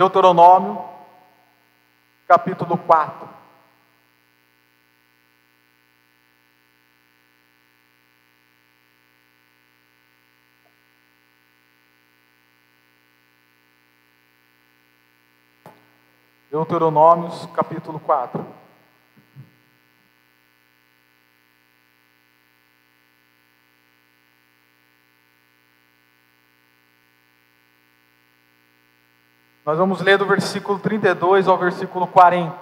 Deuteronômio, capítulo 4. Deuteronômios, capítulo 4. Nós vamos ler do versículo 32 ao versículo 40.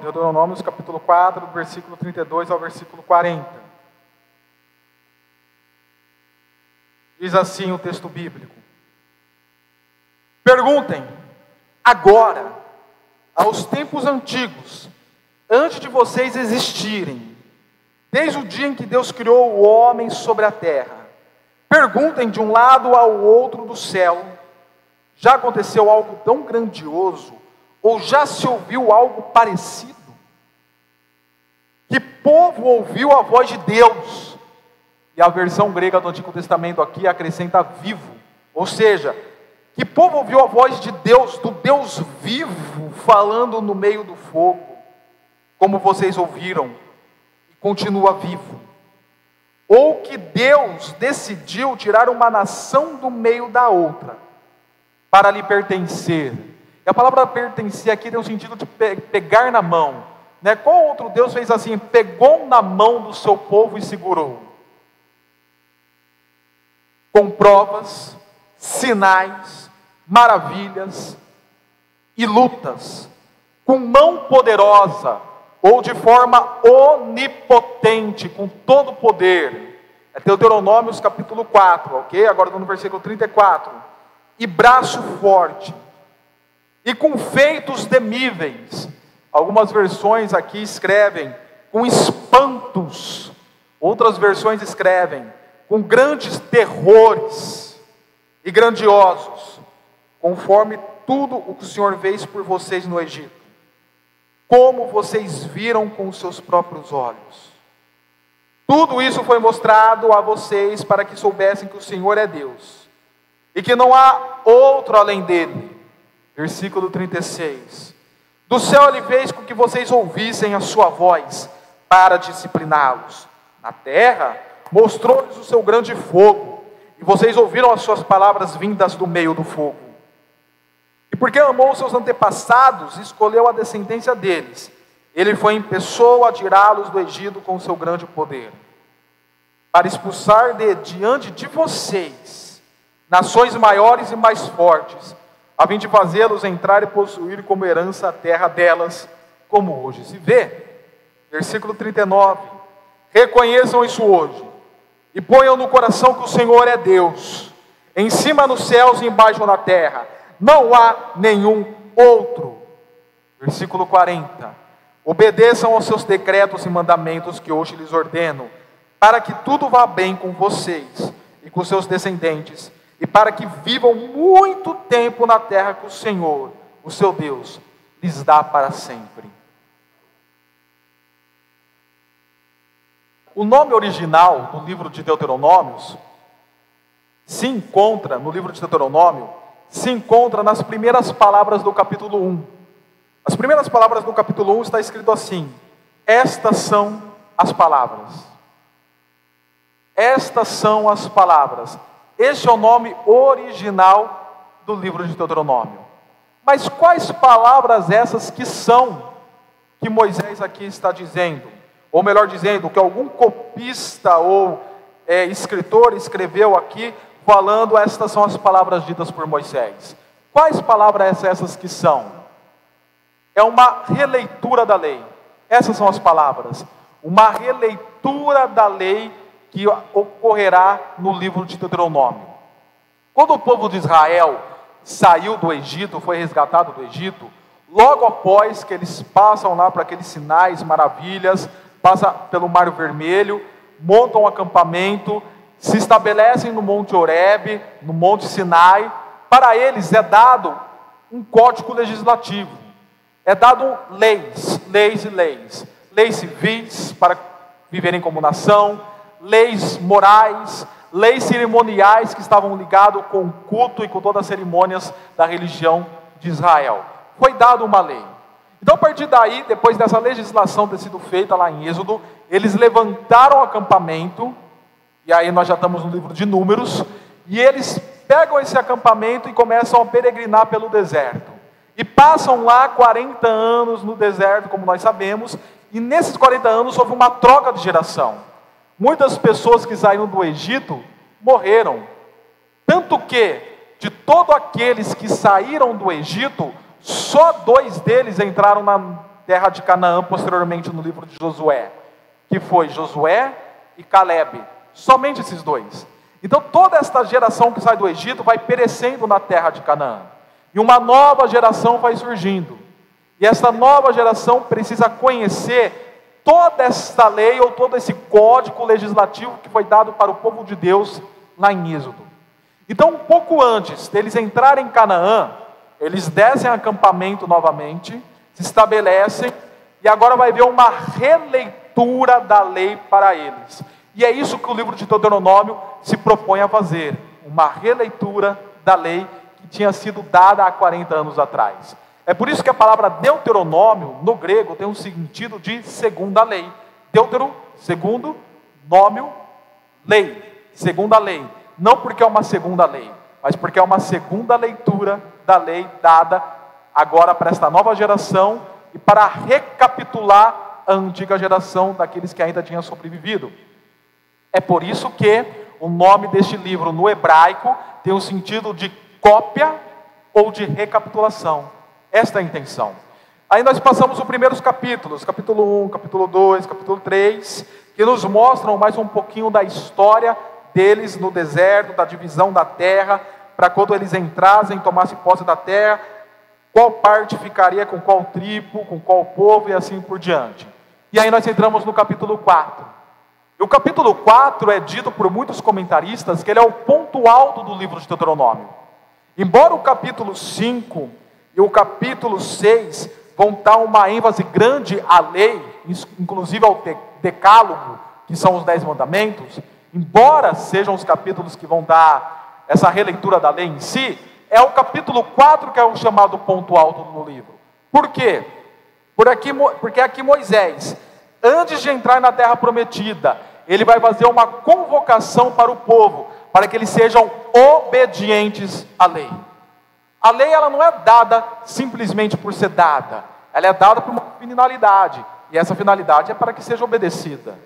Deuteronômios capítulo 4, do versículo 32 ao versículo 40. Diz assim o texto bíblico: Perguntem agora, aos tempos antigos, antes de vocês existirem, desde o dia em que Deus criou o homem sobre a terra, perguntem de um lado ao outro do céu: já aconteceu algo tão grandioso, ou já se ouviu algo parecido? Que povo ouviu a voz de Deus? E a versão grega do Antigo Testamento aqui acrescenta vivo, ou seja, que povo ouviu a voz de Deus, do Deus vivo, falando no meio do fogo, como vocês ouviram, e continua vivo? Ou que Deus decidiu tirar uma nação do meio da outra, para lhe pertencer? E a palavra pertencer aqui tem o sentido de pe pegar na mão. Né? Qual outro Deus fez assim? Pegou na mão do seu povo e segurou. Com provas, sinais, maravilhas e lutas, com mão poderosa ou de forma onipotente, com todo poder. É Deuteronômios capítulo 4, ok? Agora no versículo 34. E braço forte, e com feitos temíveis. Algumas versões aqui escrevem com espantos, outras versões escrevem com grandes terrores e grandiosos conforme tudo o que o Senhor fez por vocês no Egito, como vocês viram com os seus próprios olhos. Tudo isso foi mostrado a vocês para que soubessem que o Senhor é Deus e que não há outro além dele. Versículo 36. Do céu ele fez com que vocês ouvissem a sua voz para discipliná-los. Na terra mostrou-lhes o seu grande fogo, e vocês ouviram as suas palavras vindas do meio do fogo. E porque amou seus antepassados, escolheu a descendência deles. Ele foi em pessoa a tirá-los do Egito com seu grande poder, para expulsar de diante de vocês nações maiores e mais fortes, a fim de fazê-los entrar e possuir como herança a terra delas, como hoje se vê. Versículo 39. Reconheçam isso hoje e ponham no coração que o Senhor é Deus, em cima nos céus e embaixo na terra não há nenhum outro. Versículo 40. Obedeçam aos seus decretos e mandamentos que hoje lhes ordeno, para que tudo vá bem com vocês e com seus descendentes, e para que vivam muito tempo na terra que o Senhor, o seu Deus, lhes dá para sempre. O nome original do livro de Deuteronômios se encontra no livro de Deuteronômio se encontra nas primeiras palavras do capítulo 1. As primeiras palavras do capítulo 1 está escrito assim: Estas são as palavras. Estas são as palavras. Este é o nome original do livro de Deuteronômio. Mas quais palavras essas que são que Moisés aqui está dizendo? Ou melhor dizendo, que algum copista ou é, escritor escreveu aqui falando, estas são as palavras ditas por Moisés. Quais palavras essas que são? É uma releitura da lei. Essas são as palavras. Uma releitura da lei que ocorrerá no livro de Deuteronômio. Quando o povo de Israel saiu do Egito, foi resgatado do Egito, logo após que eles passam lá para aqueles sinais, maravilhas, passa pelo Mar Vermelho, montam um acampamento se estabelecem no Monte Oreb, no Monte Sinai, para eles é dado um código legislativo, é dado leis, leis e leis, leis civis para viverem como nação, leis morais, leis cerimoniais que estavam ligados com o culto e com todas as cerimônias da religião de Israel. Foi dada uma lei. Então, a partir daí, depois dessa legislação ter sido feita lá em Êxodo, eles levantaram o acampamento, e aí nós já estamos no livro de Números, e eles pegam esse acampamento e começam a peregrinar pelo deserto. E passam lá 40 anos no deserto, como nós sabemos, e nesses 40 anos houve uma troca de geração. Muitas pessoas que saíram do Egito morreram. Tanto que, de todos aqueles que saíram do Egito, só dois deles entraram na terra de Canaã posteriormente no livro de Josué, que foi Josué e Caleb. Somente esses dois. Então toda esta geração que sai do Egito vai perecendo na terra de Canaã. E uma nova geração vai surgindo. E essa nova geração precisa conhecer toda esta lei ou todo esse código legislativo que foi dado para o povo de Deus lá em Êxodo. Então, um pouco antes deles entrarem em Canaã, eles descem acampamento novamente, se estabelecem, e agora vai haver uma releitura da lei para eles. E é isso que o livro de Deuteronômio se propõe a fazer: uma releitura da lei que tinha sido dada há 40 anos atrás. É por isso que a palavra Deuteronômio, no grego, tem um sentido de segunda lei. Deutero, segundo, nômio, lei, segunda lei. Não porque é uma segunda lei, mas porque é uma segunda leitura da lei dada agora para esta nova geração e para recapitular a antiga geração daqueles que ainda tinham sobrevivido. É por isso que o nome deste livro no hebraico tem o sentido de cópia ou de recapitulação. Esta é a intenção. Aí nós passamos os primeiros capítulos, capítulo 1, capítulo 2, capítulo 3, que nos mostram mais um pouquinho da história deles no deserto, da divisão da terra, para quando eles entrassem, tomassem posse da terra, qual parte ficaria com qual tribo, com qual povo e assim por diante. E aí nós entramos no capítulo 4. E o capítulo 4 é dito por muitos comentaristas que ele é o ponto alto do livro de Deuteronômio. Embora o capítulo 5 e o capítulo 6 vão dar uma ênfase grande à lei, inclusive ao decálogo, que são os dez mandamentos, embora sejam os capítulos que vão dar essa releitura da lei em si, é o capítulo 4 que é o chamado ponto alto do livro. Por quê? Por aqui, porque aqui Moisés, antes de entrar na terra prometida, ele vai fazer uma convocação para o povo, para que eles sejam obedientes à lei. A lei ela não é dada simplesmente por ser dada, ela é dada por uma finalidade, e essa finalidade é para que seja obedecida.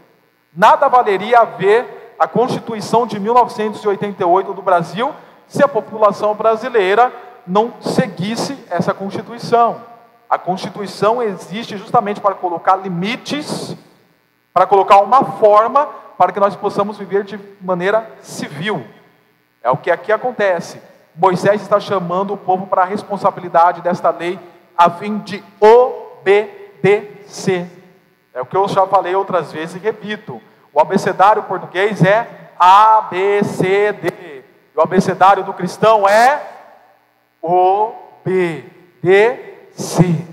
Nada valeria haver a Constituição de 1988 do Brasil se a população brasileira não seguisse essa Constituição. A Constituição existe justamente para colocar limites, para colocar uma forma para que nós possamos viver de maneira civil. É o que aqui acontece. Moisés está chamando o povo para a responsabilidade desta lei, a fim de obedecer. É o que eu já falei outras vezes e repito. O abecedário português é A, B, C, D. E o abecedário do cristão é O, B, D, C.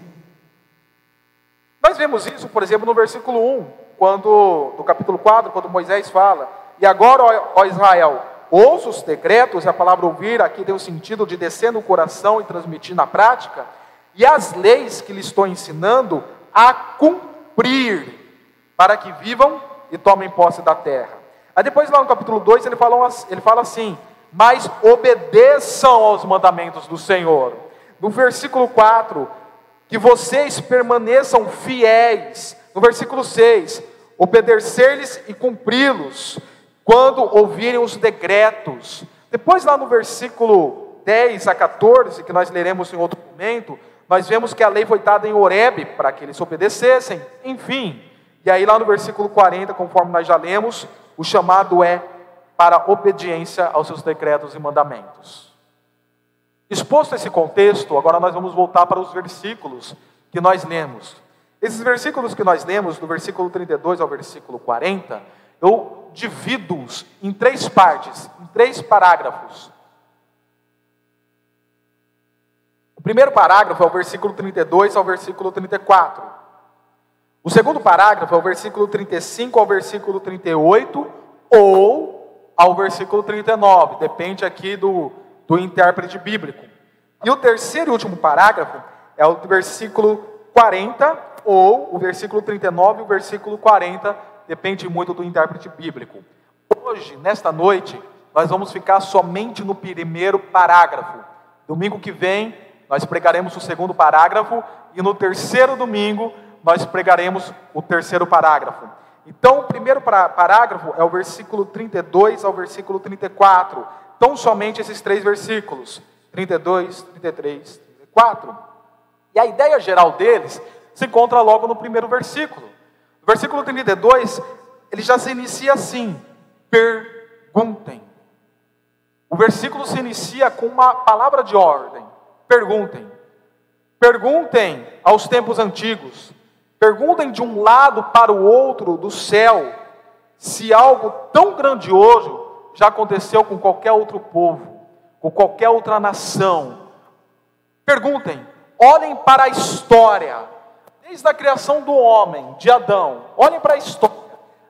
Nós vemos isso, por exemplo, no versículo 1, quando, do capítulo 4, quando Moisés fala: E agora, ó Israel, ouça os decretos, a palavra ouvir aqui tem o sentido de descer no coração e transmitir na prática, e as leis que lhe estou ensinando a cumprir, para que vivam e tomem posse da terra. Aí depois lá no capítulo 2 ele fala, ele fala assim: Mas obedeçam aos mandamentos do Senhor. No versículo 4, que vocês permaneçam fiéis. No versículo 6, obedecer-lhes e cumpri-los quando ouvirem os decretos. Depois, lá no versículo 10 a 14, que nós leremos em outro momento, nós vemos que a lei foi dada em Horebe para que eles obedecessem. Enfim, e aí lá no versículo 40, conforme nós já lemos, o chamado é para obediência aos seus decretos e mandamentos. Exposto esse contexto, agora nós vamos voltar para os versículos que nós lemos. Esses versículos que nós lemos, do versículo 32 ao versículo 40, eu divido-os em três partes, em três parágrafos. O primeiro parágrafo é o versículo 32 ao versículo 34. O segundo parágrafo é o versículo 35 ao versículo 38, ou ao versículo 39, depende aqui do, do intérprete bíblico. E o terceiro e último parágrafo é o versículo 40, ou o versículo 39 e o versículo 40, depende muito do intérprete bíblico. Hoje, nesta noite, nós vamos ficar somente no primeiro parágrafo. Domingo que vem, nós pregaremos o segundo parágrafo, e no terceiro domingo, nós pregaremos o terceiro parágrafo. Então, o primeiro parágrafo é o versículo 32 ao versículo 34. Então, somente esses três versículos: 32, 33, 34. E a ideia geral deles se encontra logo no primeiro versículo. Versículo 32, ele já se inicia assim: perguntem. O versículo se inicia com uma palavra de ordem: perguntem. Perguntem aos tempos antigos, perguntem de um lado para o outro do céu, se algo tão grandioso já aconteceu com qualquer outro povo, com qualquer outra nação. Perguntem, olhem para a história, desde a criação do homem, de Adão, olhem para a história,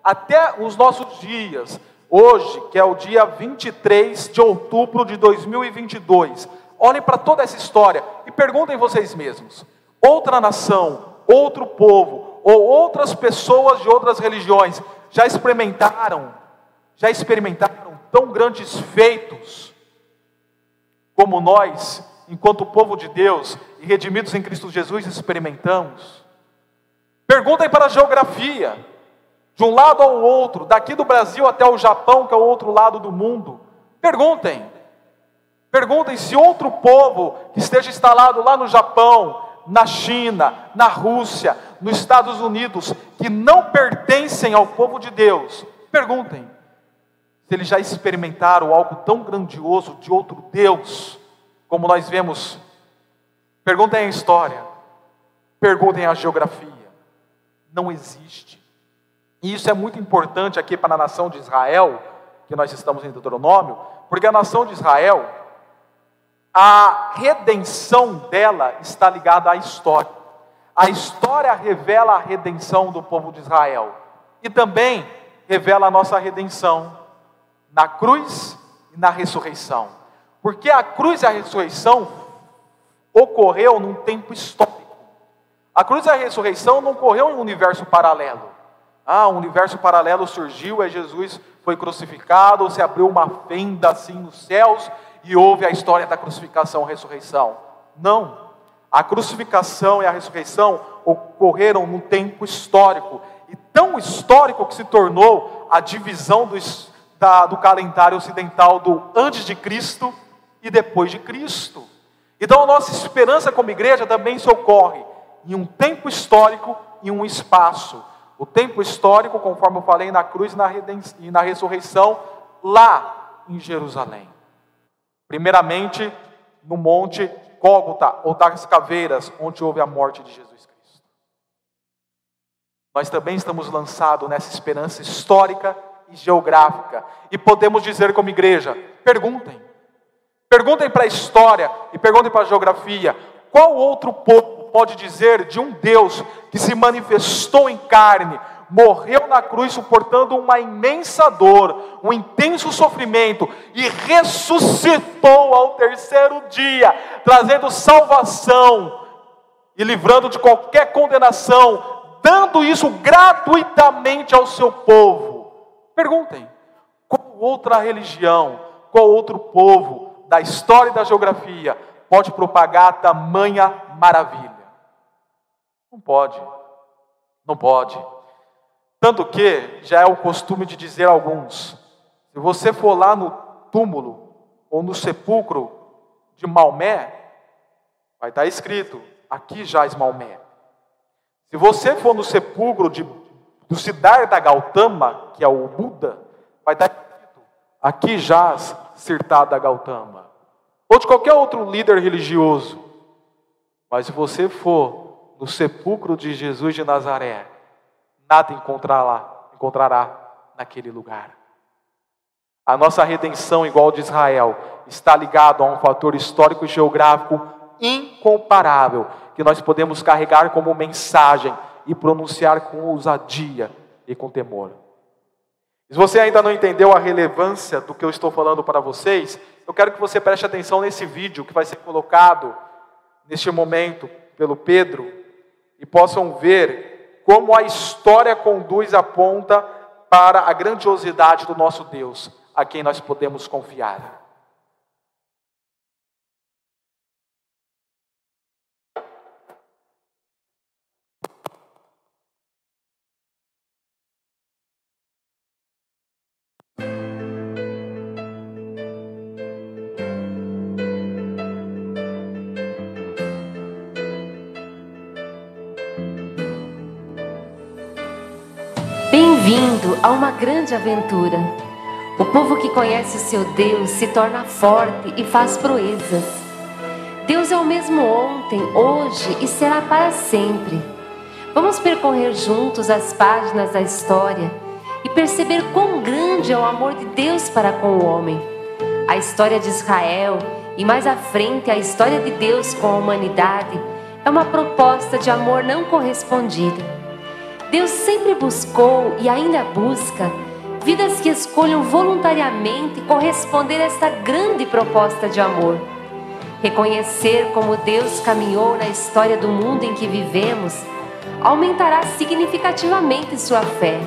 até os nossos dias, hoje, que é o dia 23 de outubro de 2022. Olhem para toda essa história e perguntem vocês mesmos: outra nação, outro povo ou outras pessoas de outras religiões já experimentaram, já experimentaram tão grandes feitos como nós, enquanto povo de Deus e redimidos em Cristo Jesus, experimentamos? Perguntem para a geografia de um lado ao outro, daqui do Brasil até o Japão, que é o outro lado do mundo. Perguntem. Perguntem se outro povo que esteja instalado lá no Japão, na China, na Rússia, nos Estados Unidos, que não pertencem ao povo de Deus, perguntem se eles já experimentaram algo tão grandioso de outro Deus, como nós vemos. Perguntem a história, perguntem a geografia. Não existe. E isso é muito importante aqui para a nação de Israel, que nós estamos em Deuteronômio, porque a nação de Israel, a redenção dela está ligada à história. A história revela a redenção do povo de Israel e também revela a nossa redenção na cruz e na ressurreição. Porque a cruz e a ressurreição ocorreu num tempo histórico. A cruz e a ressurreição não ocorreu em um universo paralelo. Ah, um universo paralelo surgiu, é Jesus foi crucificado, se abriu uma fenda assim nos céus e houve a história da crucificação, ressurreição. Não. A crucificação e a ressurreição ocorreram num tempo histórico, e tão histórico que se tornou a divisão do, da, do calendário ocidental do antes de Cristo e depois de Cristo. Então a nossa esperança como igreja também se ocorre em um tempo histórico e um espaço. O tempo histórico, conforme eu falei, na cruz e na, e na ressurreição, lá em Jerusalém. Primeiramente, no monte Gólgota, ou das caveiras, onde houve a morte de Jesus Cristo. Nós também estamos lançados nessa esperança histórica e geográfica. E podemos dizer como igreja: perguntem. Perguntem para a história e perguntem para a geografia: qual outro povo pode dizer de um Deus que se manifestou em carne, morreu na cruz suportando uma imensa dor, um intenso sofrimento e ressuscitou ao terceiro dia, trazendo salvação e livrando de qualquer condenação, dando isso gratuitamente ao seu povo. Perguntem: qual outra religião, qual outro povo da história e da geografia pode propagar tamanha maravilha? Não pode. Não pode. Tanto que já é o costume de dizer alguns: se você for lá no túmulo ou no sepulcro de Maomé, vai estar escrito: aqui jaz Maomé. Se você for no sepulcro de, do Siddhartha Gautama, que é o Buda, vai estar escrito: aqui jaz Siddhartha Gautama. Ou de qualquer outro líder religioso. Mas se você for no sepulcro de Jesus de Nazaré, nada encontrará, encontrará naquele lugar. A nossa redenção, igual de Israel, está ligado a um fator histórico e geográfico incomparável, que nós podemos carregar como mensagem e pronunciar com ousadia e com temor. Se você ainda não entendeu a relevância do que eu estou falando para vocês, eu quero que você preste atenção nesse vídeo que vai ser colocado neste momento pelo Pedro e possam ver como a história conduz aponta para a grandiosidade do nosso Deus, a quem nós podemos confiar. A uma grande aventura. O povo que conhece o seu Deus se torna forte e faz proezas. Deus é o mesmo ontem, hoje e será para sempre. Vamos percorrer juntos as páginas da história e perceber quão grande é o amor de Deus para com o homem. A história de Israel e mais à frente a história de Deus com a humanidade é uma proposta de amor não correspondido Deus sempre buscou e ainda busca vidas que escolham voluntariamente corresponder a esta grande proposta de amor. Reconhecer como Deus caminhou na história do mundo em que vivemos aumentará significativamente sua fé.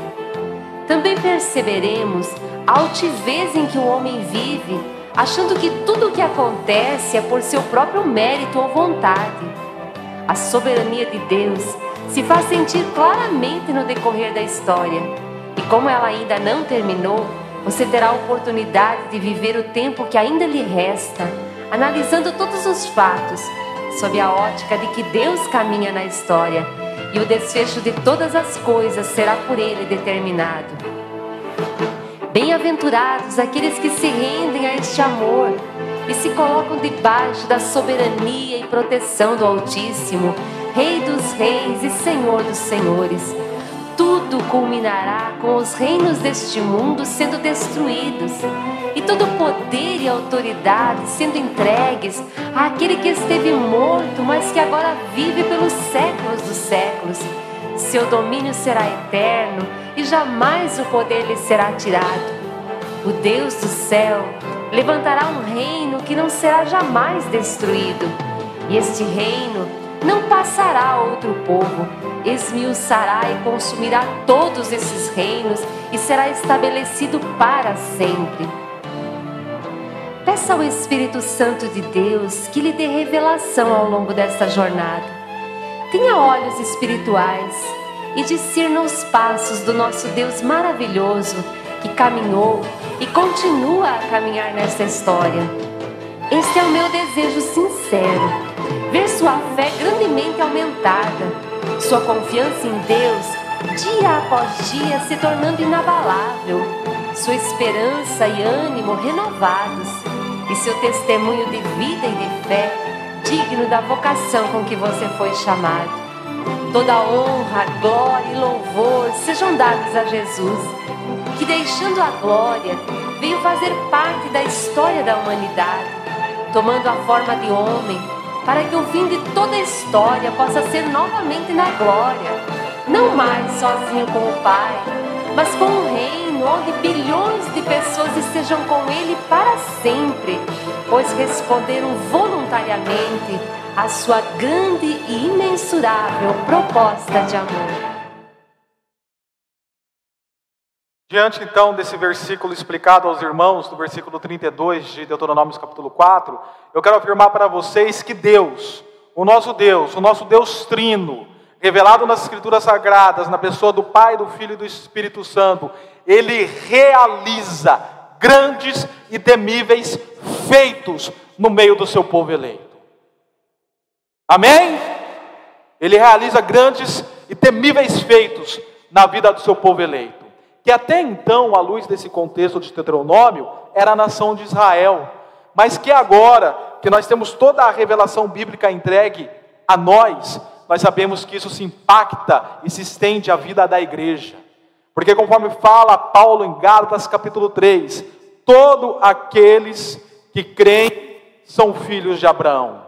Também perceberemos a altivez em que o homem vive, achando que tudo o que acontece é por seu próprio mérito ou vontade. A soberania de Deus se faz sentir claramente no decorrer da história. E como ela ainda não terminou, você terá a oportunidade de viver o tempo que ainda lhe resta, analisando todos os fatos, sob a ótica de que Deus caminha na história e o desfecho de todas as coisas será por Ele determinado. Bem-aventurados aqueles que se rendem a este amor e se colocam debaixo da soberania e proteção do Altíssimo Rei dos Reis e Senhor dos Senhores. Tudo culminará com os reinos deste mundo sendo destruídos e todo poder e autoridade sendo entregues àquele que esteve morto, mas que agora vive pelos séculos dos séculos. Seu domínio será eterno e jamais o poder lhe será tirado. O Deus do céu levantará um reino que não será jamais destruído, e este reino não passará outro povo, esmiuçará e consumirá todos esses reinos e será estabelecido para sempre. Peça ao Espírito Santo de Deus que lhe dê revelação ao longo desta jornada. Tenha olhos espirituais e discerna os passos do nosso Deus maravilhoso que caminhou e continua a caminhar nesta história. Este é o meu desejo sincero ver sua fé grandemente aumentada, sua confiança em Deus, dia após dia, se tornando inabalável, sua esperança e ânimo renovados, e seu testemunho de vida e de fé digno da vocação com que você foi chamado. Toda honra, glória e louvor sejam dados a Jesus, que deixando a glória, veio fazer parte da história da humanidade, tomando a forma de homem para que o fim de toda a história possa ser novamente na glória, não mais sozinho com o Pai, mas com um reino onde bilhões de pessoas estejam com Ele para sempre, pois responderam voluntariamente à sua grande e imensurável proposta de amor. Diante então desse versículo explicado aos irmãos, do versículo 32 de Deuteronômio capítulo 4, eu quero afirmar para vocês que Deus, o nosso Deus, o nosso Deus trino, revelado nas Escrituras Sagradas, na pessoa do Pai, do Filho e do Espírito Santo, ele realiza grandes e temíveis feitos no meio do seu povo eleito. Amém? Ele realiza grandes e temíveis feitos na vida do seu povo eleito que até então, à luz desse contexto de Deuteronômio, era a nação de Israel, mas que agora, que nós temos toda a revelação bíblica entregue a nós, nós sabemos que isso se impacta e se estende à vida da igreja. Porque conforme fala Paulo em Gálatas capítulo 3, todos aqueles que creem são filhos de Abraão.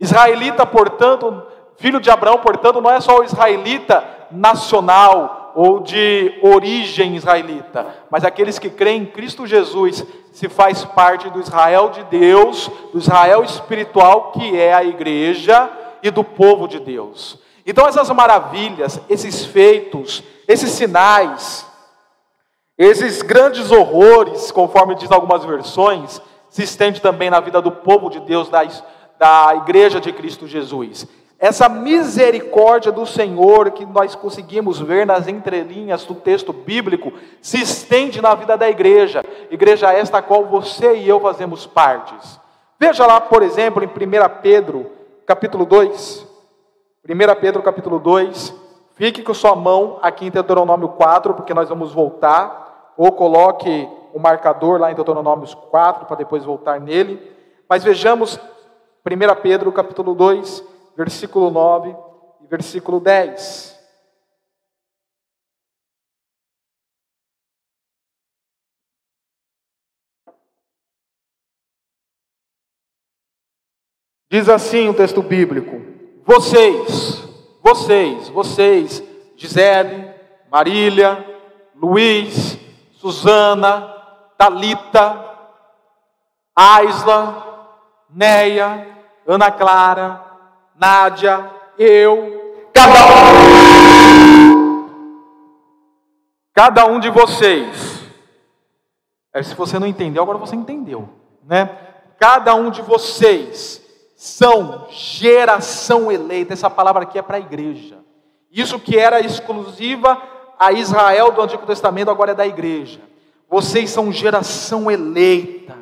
Israelita, portanto, filho de Abraão, portanto, não é só o israelita nacional, ou de origem israelita, mas aqueles que creem em Cristo Jesus se faz parte do Israel de Deus, do Israel espiritual que é a igreja e do povo de Deus. Então essas maravilhas, esses feitos, esses sinais, esses grandes horrores, conforme diz algumas versões, se estende também na vida do povo de Deus, da, da igreja de Cristo Jesus. Essa misericórdia do Senhor que nós conseguimos ver nas entrelinhas do texto bíblico se estende na vida da igreja, igreja esta a qual você e eu fazemos partes. Veja lá, por exemplo, em 1 Pedro, capítulo 2. 1 Pedro, capítulo 2. Fique com sua mão aqui em Deuteronômio 4, porque nós vamos voltar, ou coloque o marcador lá em Deuteronômio 4 para depois voltar nele. Mas vejamos 1 Pedro, capítulo 2 versículo 9 e versículo 10. Diz assim o texto bíblico: Vocês, vocês, vocês, Gisele, Marília, Luiz, Suzana, Talita, Aisla, Neia, Ana Clara, Nádia, eu, cada um, cada um de vocês. É, se você não entendeu, agora você entendeu, né? Cada um de vocês são geração eleita. Essa palavra aqui é para a igreja. Isso que era exclusiva a Israel do Antigo Testamento, agora é da igreja. Vocês são geração eleita,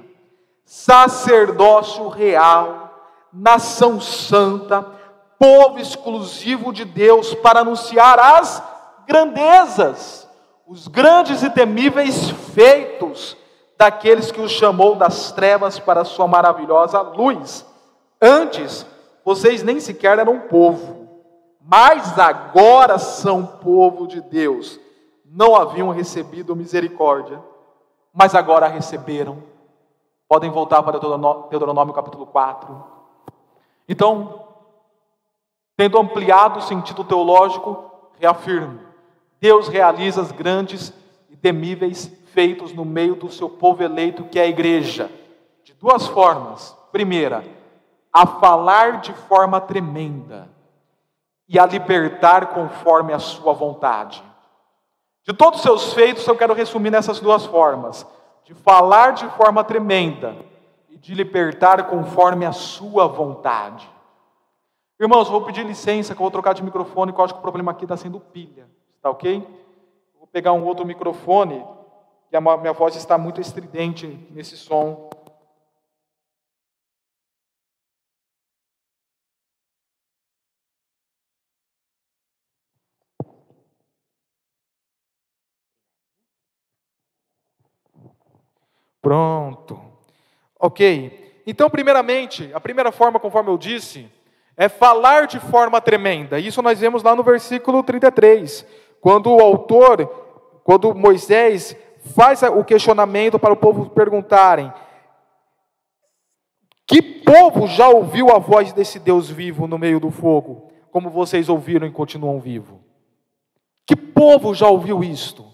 sacerdócio real nação santa, povo exclusivo de Deus para anunciar as grandezas, os grandes e temíveis feitos daqueles que os chamou das trevas para a sua maravilhosa luz. Antes, vocês nem sequer eram povo, mas agora são povo de Deus. Não haviam recebido misericórdia, mas agora receberam. Podem voltar para Deuteronômio capítulo 4. Então, tendo ampliado o sentido teológico, reafirmo: Deus realiza as grandes e temíveis feitos no meio do seu povo eleito, que é a igreja, de duas formas. Primeira, a falar de forma tremenda e a libertar conforme a sua vontade. De todos os seus feitos, eu quero resumir nessas duas formas: de falar de forma tremenda de libertar conforme a sua vontade. Irmãos, vou pedir licença que eu vou trocar de microfone, que eu acho que o problema aqui está sendo pilha. Está ok? Vou pegar um outro microfone, que a minha voz está muito estridente nesse som. Pronto. Ok? Então, primeiramente, a primeira forma, conforme eu disse, é falar de forma tremenda. Isso nós vemos lá no versículo 33, quando o autor, quando Moisés faz o questionamento para o povo perguntarem: Que povo já ouviu a voz desse Deus vivo no meio do fogo, como vocês ouviram e continuam vivo? Que povo já ouviu isto?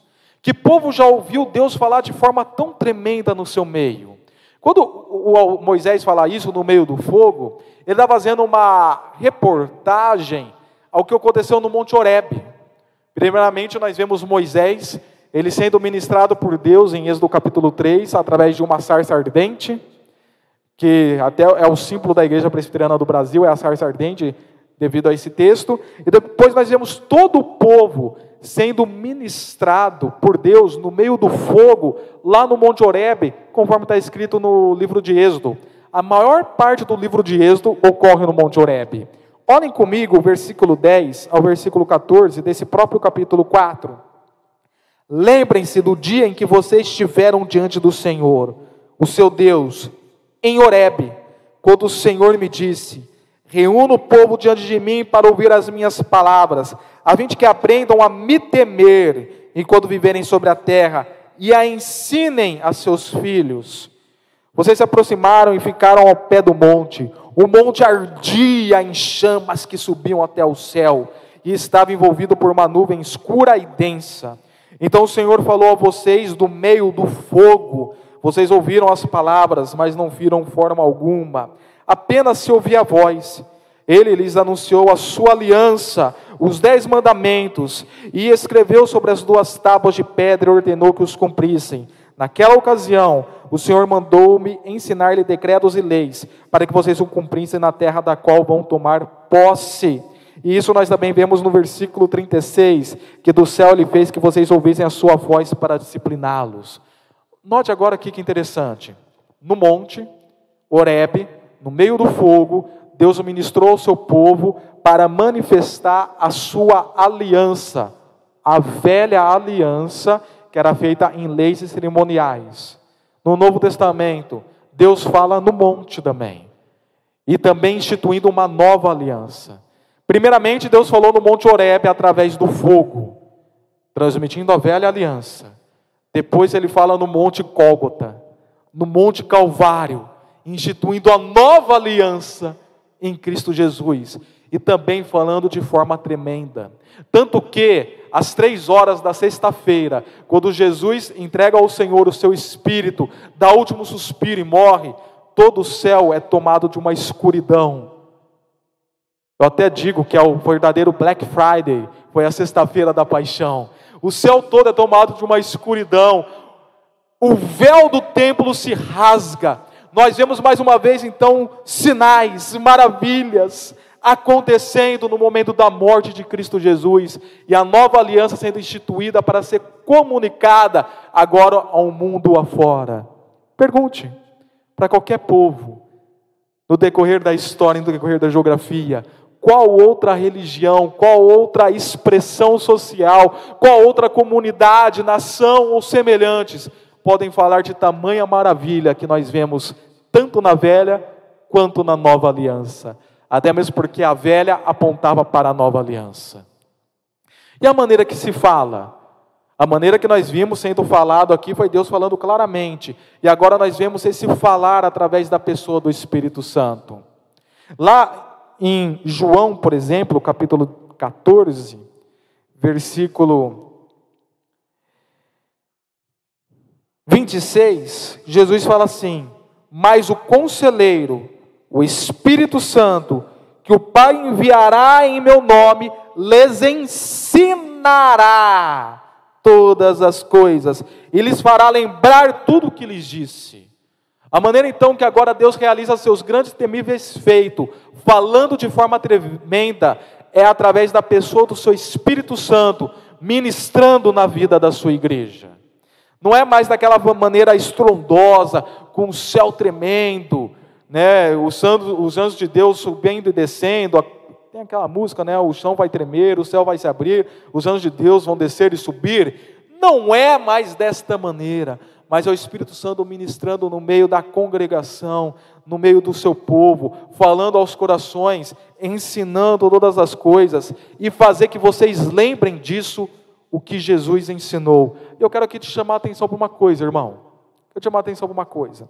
Que povo já ouviu Deus falar de forma tão tremenda no seu meio? Quando o Moisés fala isso no meio do fogo, ele está fazendo uma reportagem ao que aconteceu no Monte Horebe. Primeiramente, nós vemos Moisés, ele sendo ministrado por Deus em Êxodo capítulo 3, através de uma sarça ardente, que até é o símbolo da igreja presbiteriana do Brasil, é a sarça ardente, devido a esse texto. E depois nós vemos todo o povo sendo ministrado por Deus no meio do fogo, lá no Monte Horebe, conforme está escrito no livro de Êxodo. A maior parte do livro de Êxodo ocorre no Monte Horebe. Olhem comigo o versículo 10 ao versículo 14 desse próprio capítulo 4. Lembrem-se do dia em que vocês estiveram diante do Senhor, o seu Deus, em Horebe, quando o Senhor me disse: Reúna o povo diante de mim para ouvir as minhas palavras, a fim de que aprendam a me temer enquanto viverem sobre a terra e a ensinem a seus filhos. Vocês se aproximaram e ficaram ao pé do monte. O monte ardia em chamas que subiam até o céu, e estava envolvido por uma nuvem escura e densa. Então o Senhor falou a vocês do meio do fogo. Vocês ouviram as palavras, mas não viram forma alguma. Apenas se ouvia a voz. Ele lhes anunciou a sua aliança, os dez mandamentos, e escreveu sobre as duas tábuas de pedra e ordenou que os cumprissem. Naquela ocasião, o Senhor mandou-me ensinar-lhe decretos e leis, para que vocês o cumprissem na terra da qual vão tomar posse. E isso nós também vemos no versículo 36, que do céu ele fez que vocês ouvissem a sua voz para discipliná-los. Note agora aqui que interessante. No monte, Horebe, no meio do fogo, Deus ministrou ao seu povo para manifestar a sua aliança, a velha aliança que era feita em leis e cerimoniais. No Novo Testamento, Deus fala no monte também, e também instituindo uma nova aliança. Primeiramente, Deus falou no Monte Horebe através do fogo, transmitindo a velha aliança. Depois ele fala no Monte Cólgota, no Monte Calvário, instituindo a nova aliança em Cristo Jesus e também falando de forma tremenda. Tanto que, às três horas da sexta-feira, quando Jesus entrega ao Senhor o seu espírito, dá último suspiro e morre, todo o céu é tomado de uma escuridão. Eu até digo que é o verdadeiro Black Friday, foi a sexta-feira da paixão. O céu todo é tomado de uma escuridão. O véu do templo se rasga. Nós vemos mais uma vez então sinais, maravilhas, acontecendo no momento da morte de Cristo Jesus e a nova aliança sendo instituída para ser comunicada agora ao mundo afora. Pergunte para qualquer povo, no decorrer da história, no decorrer da geografia, qual outra religião, qual outra expressão social, qual outra comunidade, nação ou semelhantes podem falar de tamanha maravilha que nós vemos tanto na velha quanto na nova aliança até mesmo porque a velha apontava para a nova aliança. E a maneira que se fala? A maneira que nós vimos sendo falado aqui foi Deus falando claramente, e agora nós vemos esse falar através da pessoa do Espírito Santo. Lá em João, por exemplo, capítulo 14, versículo 26, Jesus fala assim: Mas o conselheiro, o Espírito Santo, que o Pai enviará em meu nome, lhes ensinará todas as coisas e lhes fará lembrar tudo o que lhes disse. A maneira então que agora Deus realiza seus grandes temíveis feitos, falando de forma tremenda, é através da pessoa do seu Espírito Santo, ministrando na vida da sua igreja. Não é mais daquela maneira estrondosa, com o céu tremendo, né, os, anjos, os anjos de Deus subindo e descendo, tem aquela música, né, o chão vai tremer, o céu vai se abrir, os anjos de Deus vão descer e subir. Não é mais desta maneira, mas é o Espírito Santo ministrando no meio da congregação, no meio do seu povo, falando aos corações, ensinando todas as coisas e fazer que vocês lembrem disso, o que Jesus ensinou. Eu quero aqui te chamar a atenção para uma coisa, irmão. Eu te chamar a atenção para uma coisa.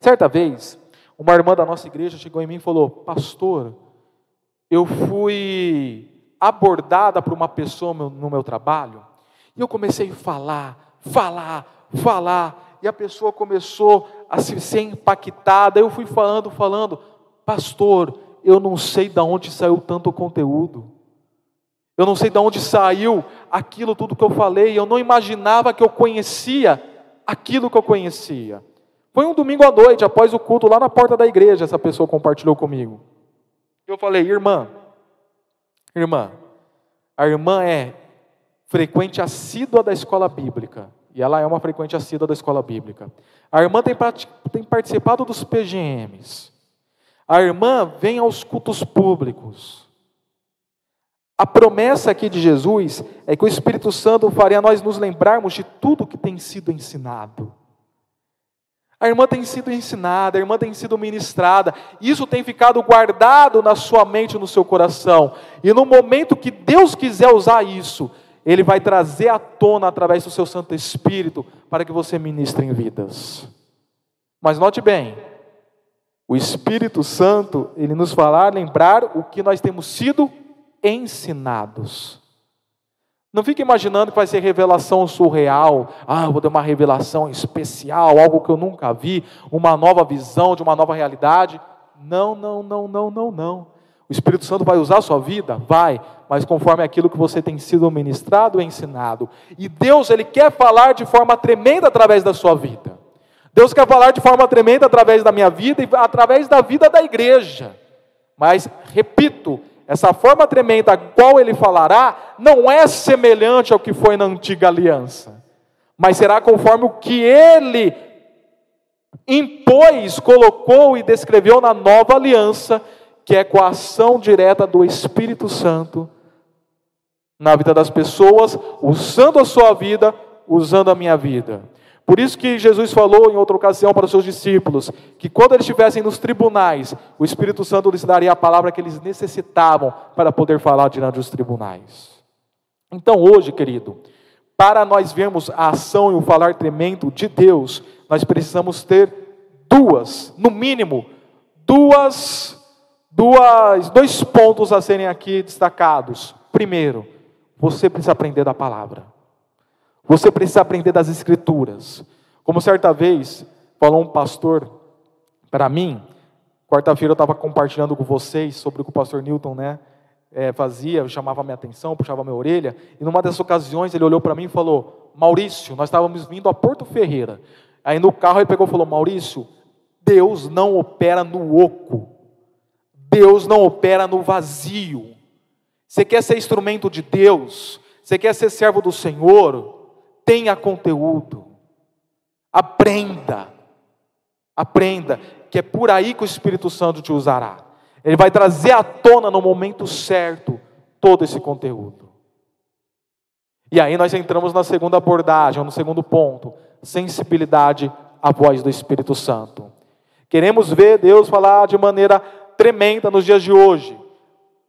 Certa vez, uma irmã da nossa igreja chegou em mim e falou: Pastor, eu fui abordada por uma pessoa no meu trabalho, e eu comecei a falar, falar, falar, e a pessoa começou a se ser impactada. Eu fui falando, falando, Pastor, eu não sei de onde saiu tanto conteúdo. Eu não sei de onde saiu aquilo tudo que eu falei. Eu não imaginava que eu conhecia aquilo que eu conhecia. Foi um domingo à noite, após o culto, lá na porta da igreja, essa pessoa compartilhou comigo. Eu falei, irmã, irmã, a irmã é frequente assídua da escola bíblica. E ela é uma frequente assídua da escola bíblica. A irmã tem, tem participado dos PGMs. A irmã vem aos cultos públicos. A promessa aqui de Jesus é que o Espírito Santo faria nós nos lembrarmos de tudo que tem sido ensinado. A irmã tem sido ensinada, a irmã tem sido ministrada, isso tem ficado guardado na sua mente, no seu coração. E no momento que Deus quiser usar isso, Ele vai trazer à tona através do seu Santo Espírito para que você ministre em vidas. Mas note bem, o Espírito Santo, ele nos fará lembrar o que nós temos sido ensinados. Não fique imaginando que vai ser revelação surreal. Ah, vou dar uma revelação especial, algo que eu nunca vi, uma nova visão de uma nova realidade. Não, não, não, não, não, não. O Espírito Santo vai usar a sua vida? Vai, mas conforme aquilo que você tem sido ministrado e ensinado. E Deus, Ele quer falar de forma tremenda através da sua vida. Deus quer falar de forma tremenda através da minha vida e através da vida da igreja. Mas, repito, essa forma tremenda a qual ele falará não é semelhante ao que foi na antiga aliança, mas será conforme o que ele impôs, colocou e descreveu na nova aliança, que é com a ação direta do Espírito Santo na vida das pessoas, usando a sua vida, usando a minha vida. Por isso que Jesus falou em outra ocasião para os seus discípulos que quando eles estivessem nos tribunais, o Espírito Santo lhes daria a palavra que eles necessitavam para poder falar diante dos tribunais. Então, hoje, querido, para nós vermos a ação e o falar tremendo de Deus, nós precisamos ter duas, no mínimo, duas, duas, dois pontos a serem aqui destacados. Primeiro, você precisa aprender da palavra. Você precisa aprender das Escrituras. Como certa vez falou um pastor para mim, quarta-feira eu estava compartilhando com vocês sobre o que o pastor Newton né, é, fazia, chamava minha atenção, puxava minha orelha, e numa dessas ocasiões ele olhou para mim e falou: Maurício, nós estávamos vindo a Porto Ferreira. Aí no carro ele pegou e falou: Maurício, Deus não opera no oco, Deus não opera no vazio. Você quer ser instrumento de Deus? Você quer ser servo do Senhor? Tenha conteúdo, aprenda, aprenda, que é por aí que o Espírito Santo te usará. Ele vai trazer à tona no momento certo todo esse conteúdo. E aí nós entramos na segunda abordagem, no segundo ponto, sensibilidade à voz do Espírito Santo. Queremos ver Deus falar de maneira tremenda nos dias de hoje,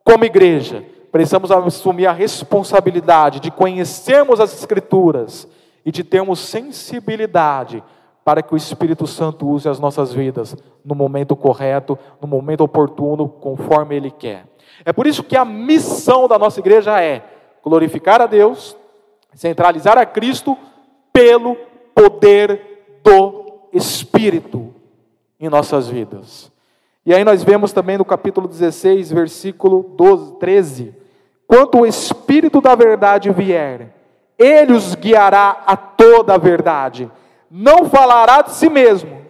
como igreja precisamos assumir a responsabilidade de conhecermos as Escrituras e de termos sensibilidade para que o Espírito Santo use as nossas vidas no momento correto, no momento oportuno, conforme Ele quer. É por isso que a missão da nossa igreja é glorificar a Deus, centralizar a Cristo pelo poder do Espírito em nossas vidas. E aí nós vemos também no capítulo 16, versículo 12, 13, quando o Espírito da verdade vier, ele os guiará a toda a verdade. Não falará de si mesmo,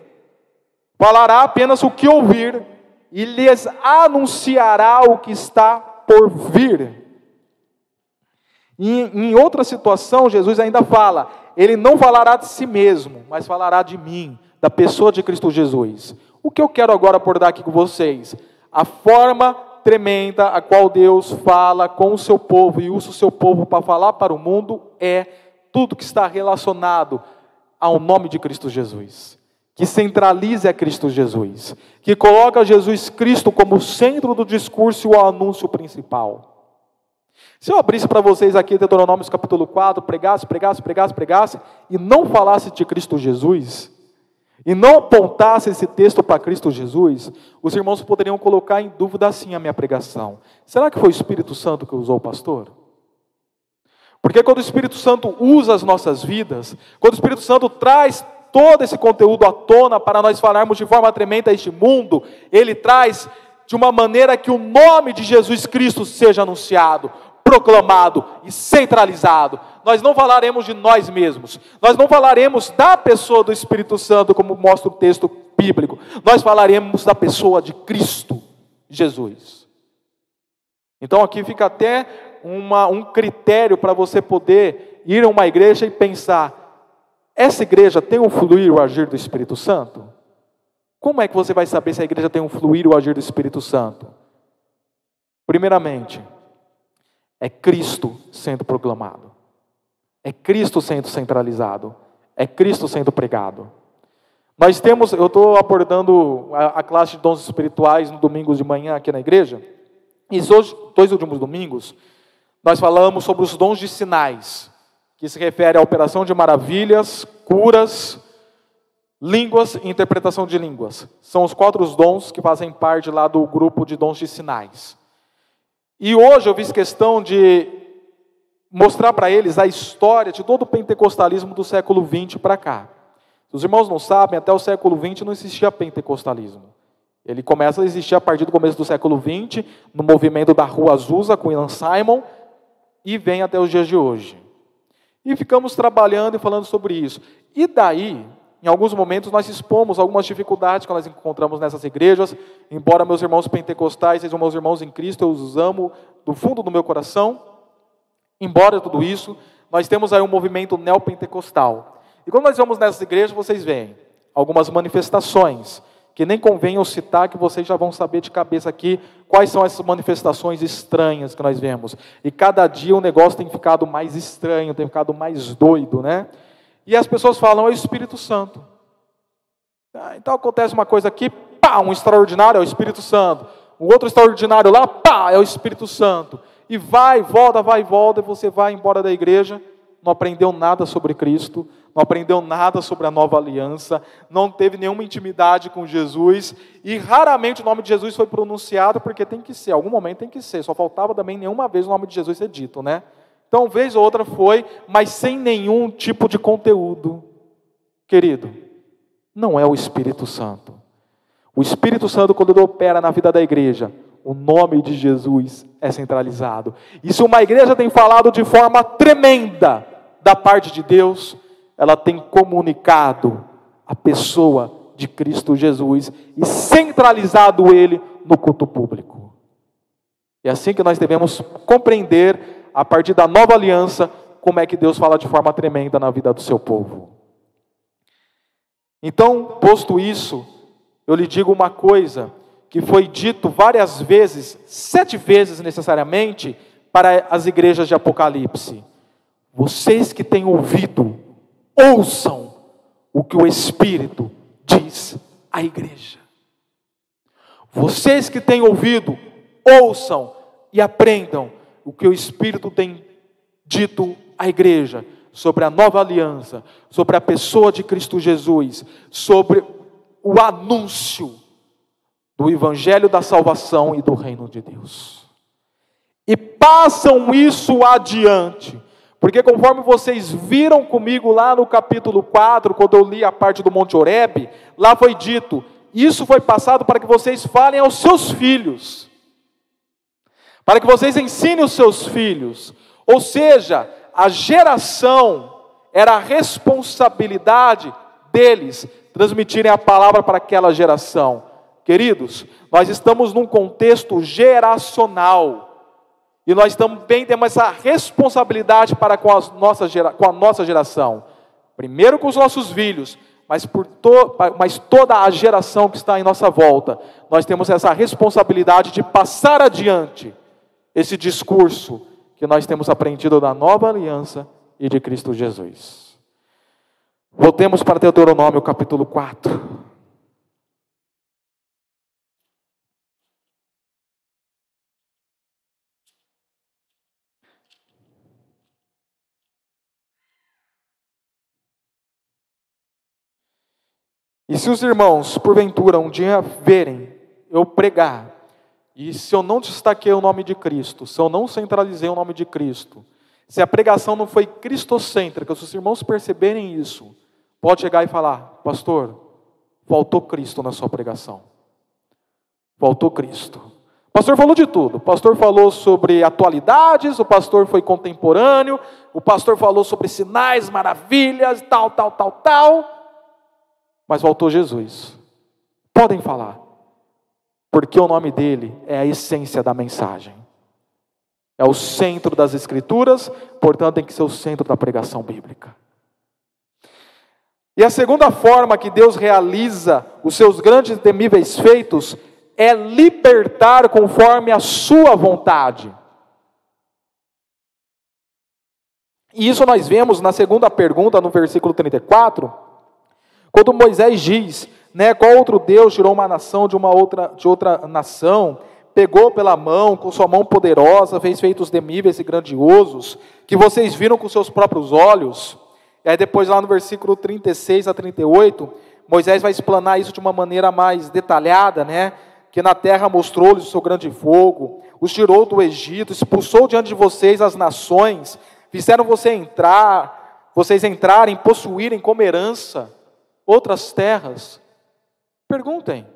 falará apenas o que ouvir e lhes anunciará o que está por vir. E, em outra situação, Jesus ainda fala: Ele não falará de si mesmo, mas falará de mim, da pessoa de Cristo Jesus. O que eu quero agora abordar aqui com vocês? A forma tremenda a qual Deus fala com o seu povo e usa o seu povo para falar para o mundo é tudo que está relacionado ao nome de Cristo Jesus. Que centralize a Cristo Jesus, que coloca Jesus Cristo como centro do discurso e o anúncio principal. Se eu abrisse para vocês aqui Deuteronômio capítulo 4, pregasse, pregasse, pregasse, pregasse, e não falasse de Cristo Jesus, e não apontasse esse texto para Cristo Jesus, os irmãos poderiam colocar em dúvida assim a minha pregação. Será que foi o Espírito Santo que usou o pastor? Porque quando o Espírito Santo usa as nossas vidas, quando o Espírito Santo traz todo esse conteúdo à tona para nós falarmos de forma tremenda a este mundo, ele traz de uma maneira que o nome de Jesus Cristo seja anunciado, proclamado e centralizado. Nós não falaremos de nós mesmos, nós não falaremos da pessoa do Espírito Santo, como mostra o texto bíblico, nós falaremos da pessoa de Cristo Jesus. Então aqui fica até uma, um critério para você poder ir a uma igreja e pensar: essa igreja tem um fluir o agir do Espírito Santo? Como é que você vai saber se a igreja tem um fluir o agir do Espírito Santo? Primeiramente, é Cristo sendo proclamado, é Cristo sendo centralizado, é Cristo sendo pregado. Nós temos, eu estou abordando a, a, classe de dons espirituais no domingo de manhã aqui na igreja, e os dois últimos domingos, nós falamos sobre os dons de sinais, que se refere à operação de maravilhas, curas, línguas e interpretação de línguas. São os quatro dons que fazem parte lá do grupo de dons de sinais. E hoje eu fiz questão de mostrar para eles a história de todo o pentecostalismo do século XX para cá. Os irmãos não sabem, até o século XX não existia pentecostalismo. Ele começa a existir a partir do começo do século XX, no movimento da Rua Azusa, com Ian Simon, e vem até os dias de hoje. E ficamos trabalhando e falando sobre isso. E daí, em alguns momentos, nós expomos algumas dificuldades que nós encontramos nessas igrejas. Embora meus irmãos pentecostais sejam meus irmãos em Cristo, eu os amo do fundo do meu coração. Embora tudo isso, nós temos aí um movimento neopentecostal. E quando nós vamos nessas igrejas, vocês veem algumas manifestações, que nem convém eu citar, que vocês já vão saber de cabeça aqui quais são essas manifestações estranhas que nós vemos. E cada dia o negócio tem ficado mais estranho, tem ficado mais doido, né? E as pessoas falam, é o Espírito Santo. Ah, então acontece uma coisa aqui, pá, um extraordinário é o Espírito Santo. O outro extraordinário lá, pá, é o Espírito Santo. E vai, volta, vai, volta, e você vai embora da igreja, não aprendeu nada sobre Cristo, não aprendeu nada sobre a nova aliança, não teve nenhuma intimidade com Jesus, e raramente o nome de Jesus foi pronunciado, porque tem que ser, algum momento tem que ser, só faltava também nenhuma vez o nome de Jesus ser dito, né? Então, vez ou outra foi, mas sem nenhum tipo de conteúdo. Querido, não é o Espírito Santo. O Espírito Santo, quando ele opera na vida da igreja, o nome de Jesus é centralizado. E se uma igreja tem falado de forma tremenda da parte de Deus, ela tem comunicado a pessoa de Cristo Jesus e centralizado ele no culto público. É assim que nós devemos compreender, a partir da nova aliança, como é que Deus fala de forma tremenda na vida do seu povo. Então, posto isso, eu lhe digo uma coisa que foi dito várias vezes, sete vezes necessariamente, para as igrejas de Apocalipse. Vocês que têm ouvido, ouçam o que o Espírito diz à igreja. Vocês que têm ouvido, ouçam e aprendam o que o Espírito tem dito à igreja sobre a nova aliança, sobre a pessoa de Cristo Jesus, sobre o anúncio do evangelho da salvação e do reino de Deus. E passam isso adiante porque conforme vocês viram comigo lá no capítulo 4, quando eu li a parte do Monte Oreb, lá foi dito: isso foi passado para que vocês falem aos seus filhos, para que vocês ensinem os seus filhos. Ou seja, a geração era a responsabilidade deles transmitirem a palavra para aquela geração. Queridos, nós estamos num contexto geracional. E nós também temos essa responsabilidade para com a nossa, com a nossa geração. Primeiro com os nossos filhos, mas, por to, mas toda a geração que está em nossa volta. Nós temos essa responsabilidade de passar adiante esse discurso que nós temos aprendido da nova aliança e de Cristo Jesus. Voltemos para Deuteronômio capítulo 4. E se os irmãos, porventura, um dia verem eu pregar, e se eu não destaquei o nome de Cristo, se eu não centralizei o nome de Cristo, se a pregação não foi cristocêntrica, se os irmãos perceberem isso, pode chegar e falar: Pastor, faltou Cristo na sua pregação. Faltou Cristo. O pastor falou de tudo. O pastor falou sobre atualidades, o pastor foi contemporâneo, o pastor falou sobre sinais, maravilhas, tal, tal, tal, tal mas voltou Jesus. Podem falar, porque o nome dele é a essência da mensagem. É o centro das Escrituras, portanto, tem que ser o centro da pregação bíblica. E a segunda forma que Deus realiza os seus grandes e temíveis feitos é libertar conforme a sua vontade. E isso nós vemos na segunda pergunta, no versículo 34, quando Moisés diz, né, qual outro Deus tirou uma nação de uma outra, de outra nação, pegou pela mão, com sua mão poderosa, fez feitos temíveis e grandiosos, que vocês viram com seus próprios olhos. E aí depois lá no versículo 36 a 38, Moisés vai explanar isso de uma maneira mais detalhada, né? que na terra mostrou-lhes o seu grande fogo, os tirou do Egito, expulsou diante de vocês as nações, fizeram você entrar, vocês entrarem, possuírem como herança outras terras. Perguntem.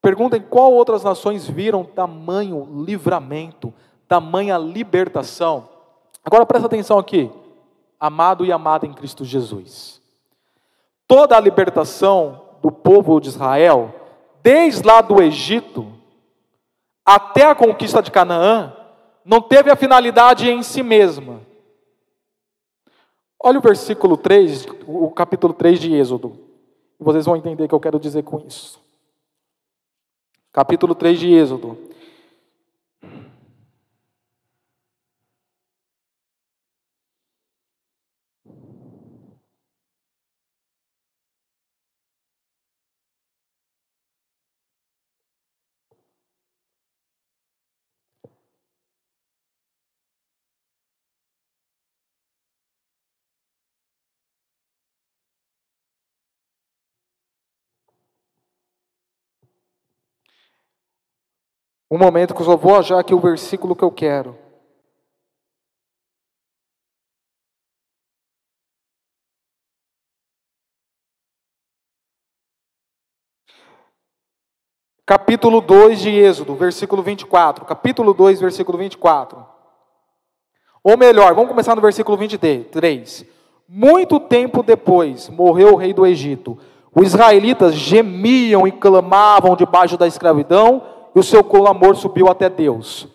Perguntem qual outras nações viram tamanho livramento, tamanha libertação. Agora presta atenção aqui, amado e amada em Cristo Jesus. Toda a libertação do povo de Israel, desde lá do Egito até a conquista de Canaã, não teve a finalidade em si mesma. Olha o versículo 3, o capítulo 3 de Êxodo. Vocês vão entender o que eu quero dizer com isso capítulo 3 de Êxodo. Um momento que eu só vou achar aqui o versículo que eu quero. Capítulo 2 de Êxodo, versículo 24. Capítulo 2, versículo 24. Ou melhor, vamos começar no versículo 23. Muito tempo depois, morreu o rei do Egito. Os israelitas gemiam e clamavam debaixo da escravidão e o seu clamor subiu até Deus.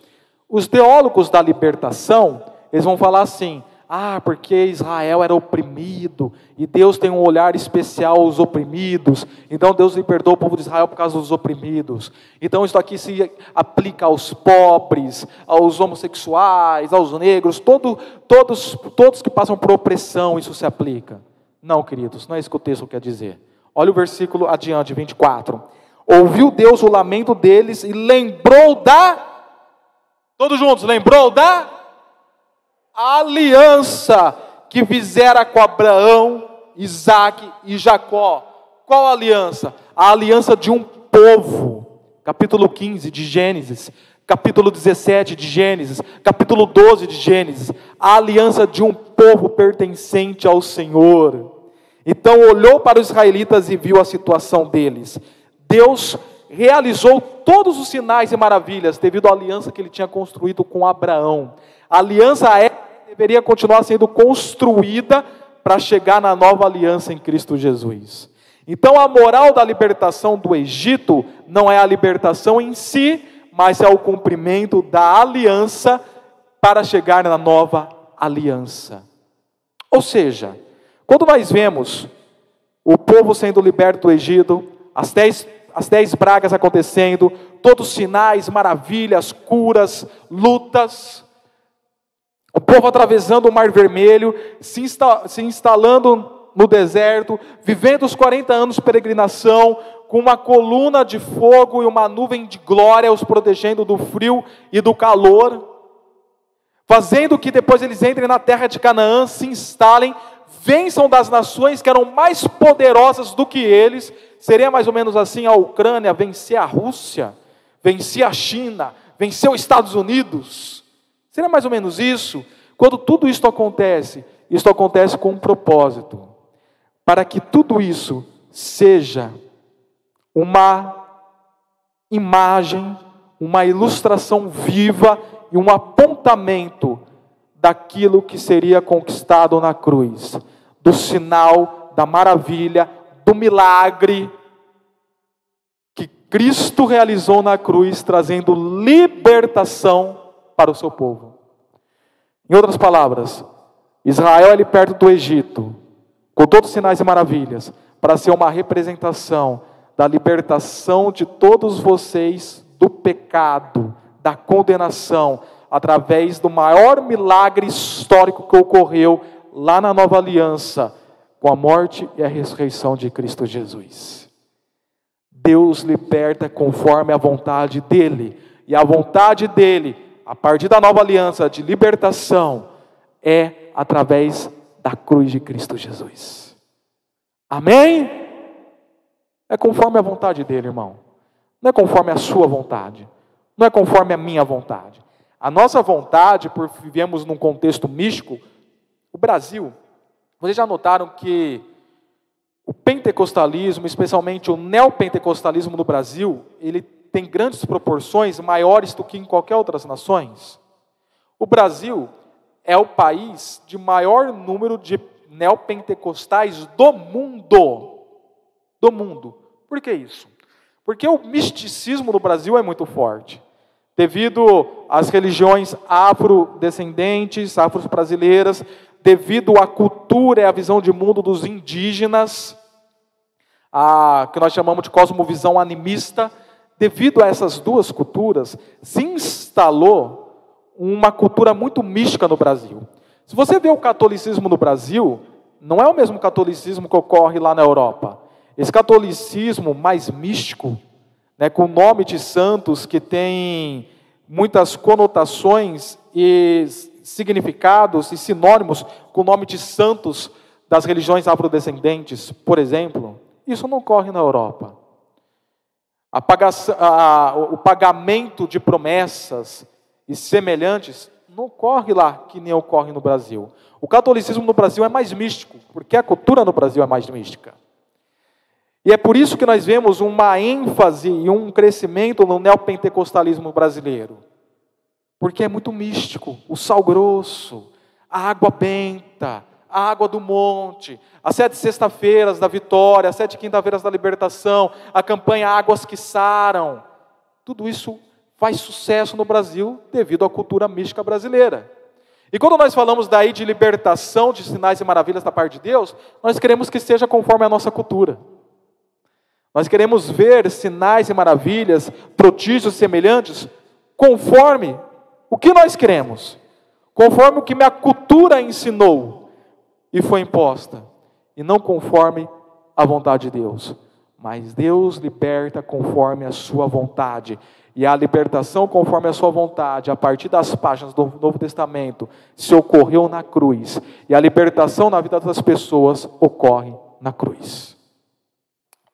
Os teólogos da libertação, eles vão falar assim: ah, porque Israel era oprimido e Deus tem um olhar especial aos oprimidos, então Deus libertou o povo de Israel por causa dos oprimidos. Então isso aqui se aplica aos pobres, aos homossexuais, aos negros, todo, todos, todos que passam por opressão, isso se aplica. Não, queridos, não é isso que o texto quer dizer. Olha o versículo adiante, 24. Ouviu Deus o lamento deles e lembrou da. Todos juntos, lembrou da aliança que fizera com Abraão, Isaac e Jacó. Qual aliança? A aliança de um povo. Capítulo 15 de Gênesis, capítulo 17 de Gênesis, capítulo 12 de Gênesis. A aliança de um povo pertencente ao Senhor. Então olhou para os israelitas e viu a situação deles Deus realizou todos os sinais e maravilhas devido à aliança que ele tinha construído com Abraão. A aliança é, deveria continuar sendo construída para chegar na nova aliança em Cristo Jesus. Então a moral da libertação do Egito não é a libertação em si, mas é o cumprimento da aliança para chegar na nova aliança. Ou seja, quando nós vemos o povo sendo liberto do Egito, as dez as dez pragas acontecendo, todos os sinais, maravilhas, curas, lutas. O povo atravessando o Mar Vermelho, se, insta se instalando no deserto, vivendo os 40 anos de peregrinação, com uma coluna de fogo e uma nuvem de glória os protegendo do frio e do calor, fazendo que depois eles entrem na terra de Canaã, se instalem, vençam das nações que eram mais poderosas do que eles Seria mais ou menos assim: a Ucrânia vencer a Rússia, vencer a China, vencer os Estados Unidos. Seria mais ou menos isso. Quando tudo isso acontece, isso acontece com um propósito: para que tudo isso seja uma imagem, uma ilustração viva e um apontamento daquilo que seria conquistado na cruz, do sinal, da maravilha, do milagre que Cristo realizou na cruz, trazendo libertação para o seu povo. Em outras palavras, Israel ali perto do Egito, com todos os sinais e maravilhas, para ser uma representação da libertação de todos vocês do pecado, da condenação, através do maior milagre histórico que ocorreu lá na nova aliança, com a morte e a ressurreição de Cristo Jesus. Deus liberta conforme a vontade dEle, e a vontade dEle, a partir da nova aliança de libertação, é através da cruz de Cristo Jesus. Amém? É conforme a vontade dEle, irmão. Não é conforme a sua vontade. Não é conforme a minha vontade. A nossa vontade, por vivemos num contexto místico, o Brasil, vocês já notaram que o pentecostalismo, especialmente o neopentecostalismo no Brasil, ele tem grandes proporções maiores do que em qualquer outras nações. O Brasil é o país de maior número de neopentecostais do mundo. Do mundo. Por que isso? Porque o misticismo no Brasil é muito forte. Devido às religiões afrodescendentes, afro-brasileiras, devido à cultura e à visão de mundo dos indígenas, a, que nós chamamos de cosmovisão animista, devido a essas duas culturas, se instalou uma cultura muito mística no Brasil. Se você vê o catolicismo no Brasil, não é o mesmo catolicismo que ocorre lá na Europa. Esse catolicismo mais místico, né, com o nome de santos que tem muitas conotações e significados e sinônimos com o nome de santos das religiões afrodescendentes, por exemplo, isso não ocorre na Europa. A pagação, a, o pagamento de promessas e semelhantes não ocorre lá que nem ocorre no Brasil. O catolicismo no Brasil é mais místico, porque a cultura no Brasil é mais mística. E é por isso que nós vemos uma ênfase e um crescimento no neopentecostalismo brasileiro. Porque é muito místico, o sal grosso, a água benta, a água do monte, as sete sexta-feiras da vitória, as sete quinta-feiras da libertação, a campanha Águas que Saram. Tudo isso faz sucesso no Brasil devido à cultura mística brasileira. E quando nós falamos daí de libertação, de sinais e maravilhas da parte de Deus, nós queremos que seja conforme a nossa cultura. Nós queremos ver sinais e maravilhas, prodígios semelhantes, conforme o que nós queremos, conforme o que minha cultura ensinou e foi imposta, e não conforme a vontade de Deus. Mas Deus liberta conforme a sua vontade. E a libertação conforme a sua vontade, a partir das páginas do Novo Testamento, se ocorreu na cruz. E a libertação na vida das pessoas ocorre na cruz.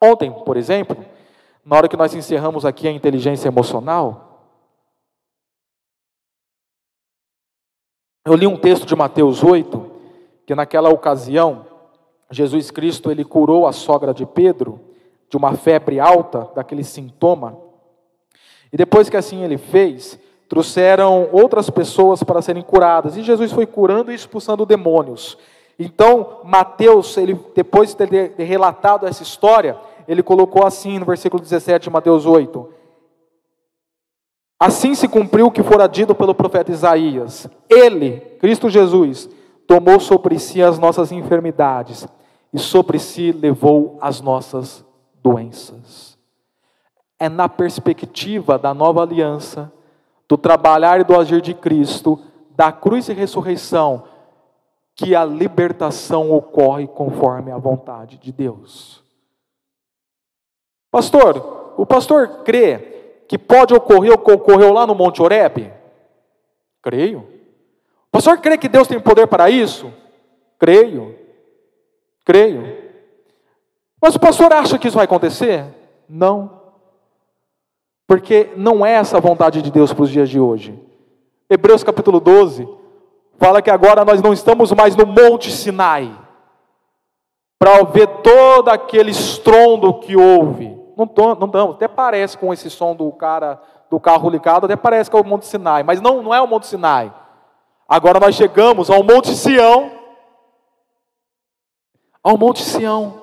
Ontem, por exemplo, na hora que nós encerramos aqui a inteligência emocional, eu li um texto de Mateus 8, que naquela ocasião Jesus Cristo ele curou a sogra de Pedro de uma febre alta, daquele sintoma. E depois que assim ele fez, trouxeram outras pessoas para serem curadas, e Jesus foi curando e expulsando demônios. Então, Mateus, ele depois de ter relatado essa história, ele colocou assim no versículo 17 de Mateus 8: Assim se cumpriu o que fora dito pelo profeta Isaías. Ele, Cristo Jesus, tomou sobre si as nossas enfermidades e sobre si levou as nossas doenças. É na perspectiva da nova aliança, do trabalhar e do agir de Cristo, da cruz e ressurreição, que a libertação ocorre conforme a vontade de Deus. Pastor, o pastor crê que pode ocorrer o que ocorreu lá no Monte Oreb? Creio. O senhor crê que Deus tem poder para isso? Creio. Creio. Mas o pastor acha que isso vai acontecer? Não. Porque não é essa a vontade de Deus para os dias de hoje. Hebreus capítulo 12 fala que agora nós não estamos mais no Monte Sinai para ver todo aquele estrondo que houve. Não estamos, até parece com esse som do cara do carro ligado, até parece que é o Monte Sinai, mas não, não é o Monte Sinai. Agora nós chegamos ao Monte Sião. Ao Monte Sião.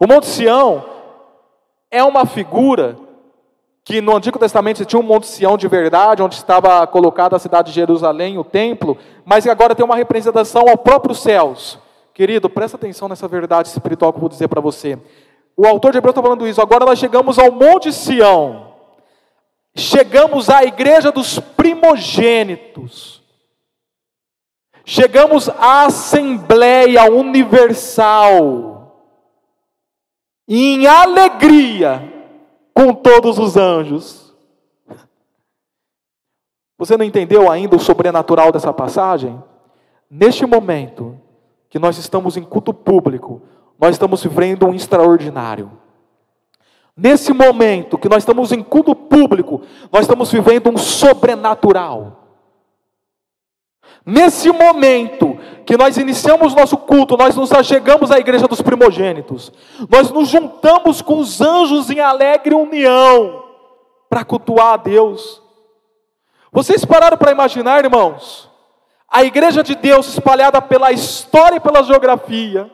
O Monte Sião é uma figura que no Antigo Testamento tinha um Monte Sião de verdade, onde estava colocada a cidade de Jerusalém, o templo, mas agora tem uma representação ao próprio céus. Querido, presta atenção nessa verdade espiritual que eu vou dizer para você. O autor de Hebreus está falando isso. Agora nós chegamos ao Monte Sião chegamos à igreja dos primogênitos, chegamos à Assembleia Universal, em alegria com todos os anjos. Você não entendeu ainda o sobrenatural dessa passagem? Neste momento que nós estamos em culto público, nós estamos vivendo um extraordinário. Nesse momento que nós estamos em culto público, nós estamos vivendo um sobrenatural. Nesse momento que nós iniciamos nosso culto, nós nos achegamos à igreja dos primogênitos, nós nos juntamos com os anjos em alegre união para cultuar a Deus. Vocês pararam para imaginar, irmãos? A igreja de Deus espalhada pela história e pela geografia,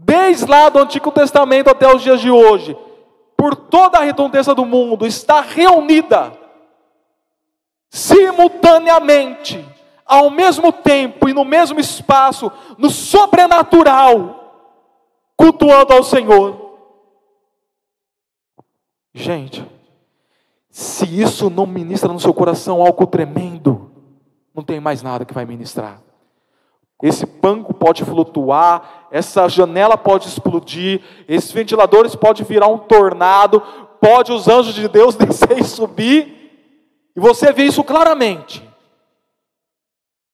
desde lá do Antigo Testamento até os dias de hoje, por toda a redondeza do mundo, está reunida simultaneamente, ao mesmo tempo e no mesmo espaço, no sobrenatural, cultuando ao Senhor. Gente, se isso não ministra no seu coração algo tremendo, não tem mais nada que vai ministrar. Esse banco pode flutuar, essa janela pode explodir, esses ventiladores pode virar um tornado, pode os anjos de Deus descer e subir, e você vê isso claramente.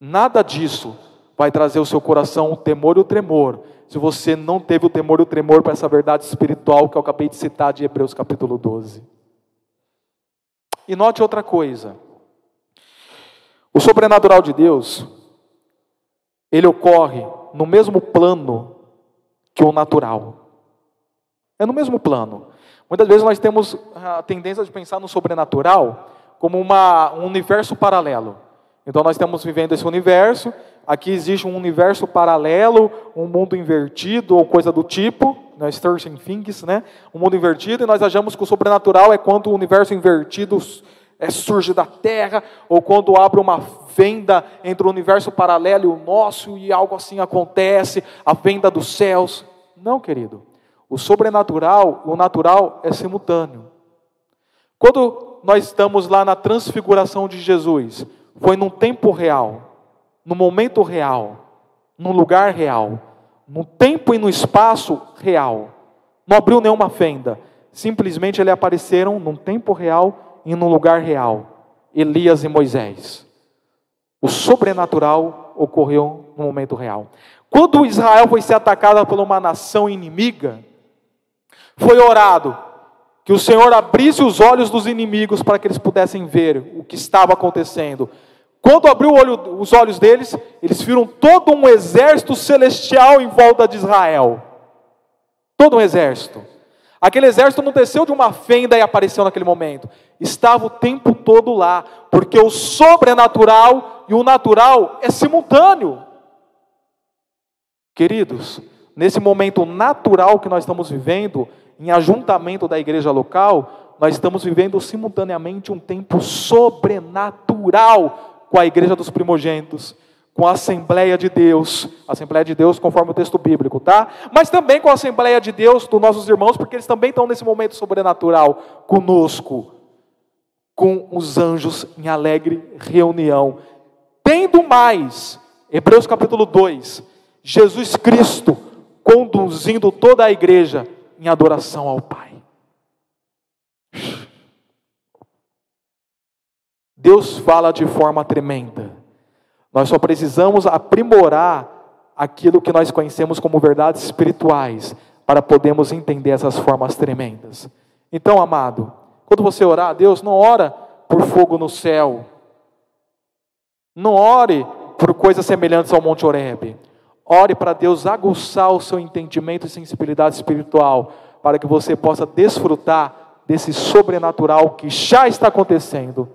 Nada disso vai trazer ao seu coração o temor e o tremor, se você não teve o temor e o tremor para essa verdade espiritual que eu acabei de citar de Hebreus capítulo 12. E note outra coisa: o sobrenatural de Deus ele ocorre no mesmo plano que o natural. É no mesmo plano. Muitas vezes nós temos a tendência de pensar no sobrenatural como uma, um universo paralelo. Então nós estamos vivendo esse universo, aqui existe um universo paralelo, um mundo invertido ou coisa do tipo, né, Sturgeon Things, né? Um mundo invertido e nós achamos que o sobrenatural é quando o universo invertido é, surge da terra, ou quando abre uma venda entre o universo paralelo e o nosso e algo assim acontece, a venda dos céus. Não, querido. O sobrenatural, o natural é simultâneo. Quando nós estamos lá na transfiguração de Jesus, foi num tempo real, no momento real, num lugar real, no tempo e no espaço real. Não abriu nenhuma fenda. Simplesmente eles apareceram num tempo real e no lugar real, Elias e Moisés. O sobrenatural ocorreu no momento real. Quando Israel foi ser atacada por uma nação inimiga, foi orado que o Senhor abrisse os olhos dos inimigos para que eles pudessem ver o que estava acontecendo. Quando abriu olho, os olhos deles, eles viram todo um exército celestial em volta de Israel. Todo um exército. Aquele exército não desceu de uma fenda e apareceu naquele momento. Estava o tempo todo lá, porque o sobrenatural e o natural é simultâneo. Queridos, nesse momento natural que nós estamos vivendo, em ajuntamento da igreja local, nós estamos vivendo simultaneamente um tempo sobrenatural com a igreja dos primogênitos com a Assembleia de Deus, Assembleia de Deus conforme o texto bíblico, tá? Mas também com a Assembleia de Deus dos nossos irmãos, porque eles também estão nesse momento sobrenatural conosco, com os anjos em alegre reunião. Tendo mais, Hebreus capítulo 2, Jesus Cristo conduzindo toda a igreja em adoração ao Pai. Deus fala de forma tremenda. Nós só precisamos aprimorar aquilo que nós conhecemos como verdades espirituais para podermos entender essas formas tremendas. Então, amado, quando você orar a Deus, não ora por fogo no céu. Não ore por coisas semelhantes ao Monte Oreb. Ore para Deus aguçar o seu entendimento e sensibilidade espiritual, para que você possa desfrutar desse sobrenatural que já está acontecendo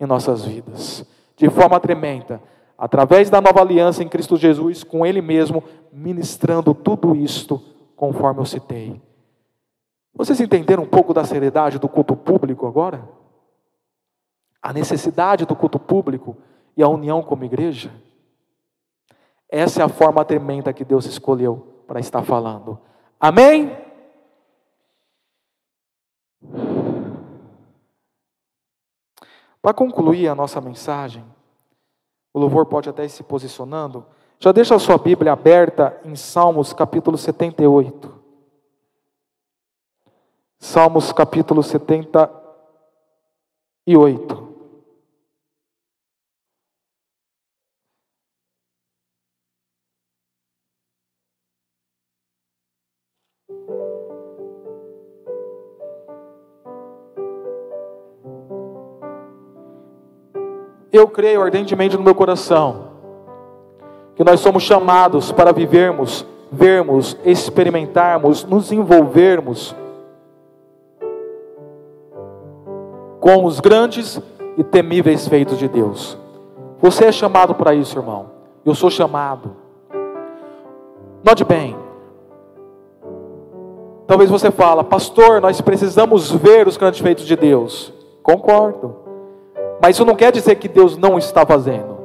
em nossas vidas, de forma tremenda através da nova aliança em Cristo Jesus, com Ele mesmo, ministrando tudo isto, conforme eu citei. Vocês entenderam um pouco da seriedade do culto público agora? A necessidade do culto público e a união como igreja? Essa é a forma tremenda que Deus escolheu para estar falando. Amém? Para concluir a nossa mensagem, o louvor pode até ir se posicionando. Já deixa a sua Bíblia aberta em Salmos capítulo 78. Salmos capítulo 78. eu creio ardentemente no meu coração que nós somos chamados para vivermos, vermos, experimentarmos, nos envolvermos com os grandes e temíveis feitos de Deus. Você é chamado para isso, irmão. Eu sou chamado. Note bem. Talvez você fala, pastor, nós precisamos ver os grandes feitos de Deus. Concordo. Mas isso não quer dizer que Deus não está fazendo.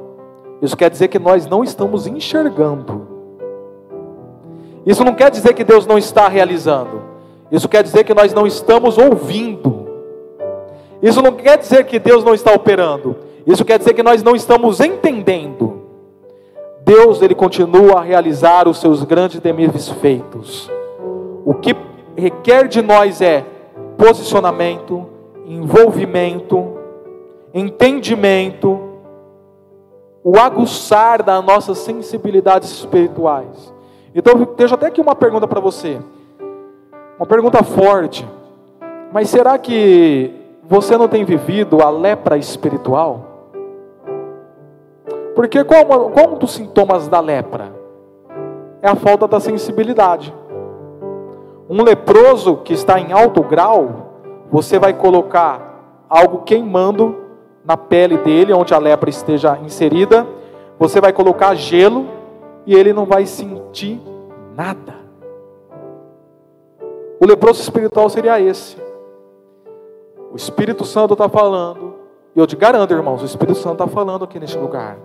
Isso quer dizer que nós não estamos enxergando. Isso não quer dizer que Deus não está realizando. Isso quer dizer que nós não estamos ouvindo. Isso não quer dizer que Deus não está operando. Isso quer dizer que nós não estamos entendendo. Deus, ele continua a realizar os seus grandes temíveis feitos. O que requer de nós é posicionamento, envolvimento, entendimento, o aguçar das nossas sensibilidades espirituais. Então, deixo até aqui uma pergunta para você. Uma pergunta forte. Mas será que você não tem vivido a lepra espiritual? Porque qual, qual um dos sintomas da lepra? É a falta da sensibilidade. Um leproso que está em alto grau, você vai colocar algo queimando na pele dele, onde a lepra esteja inserida, você vai colocar gelo e ele não vai sentir nada. O leproso espiritual seria esse. O Espírito Santo está falando. E eu te garanto, irmãos, o Espírito Santo está falando aqui neste lugar.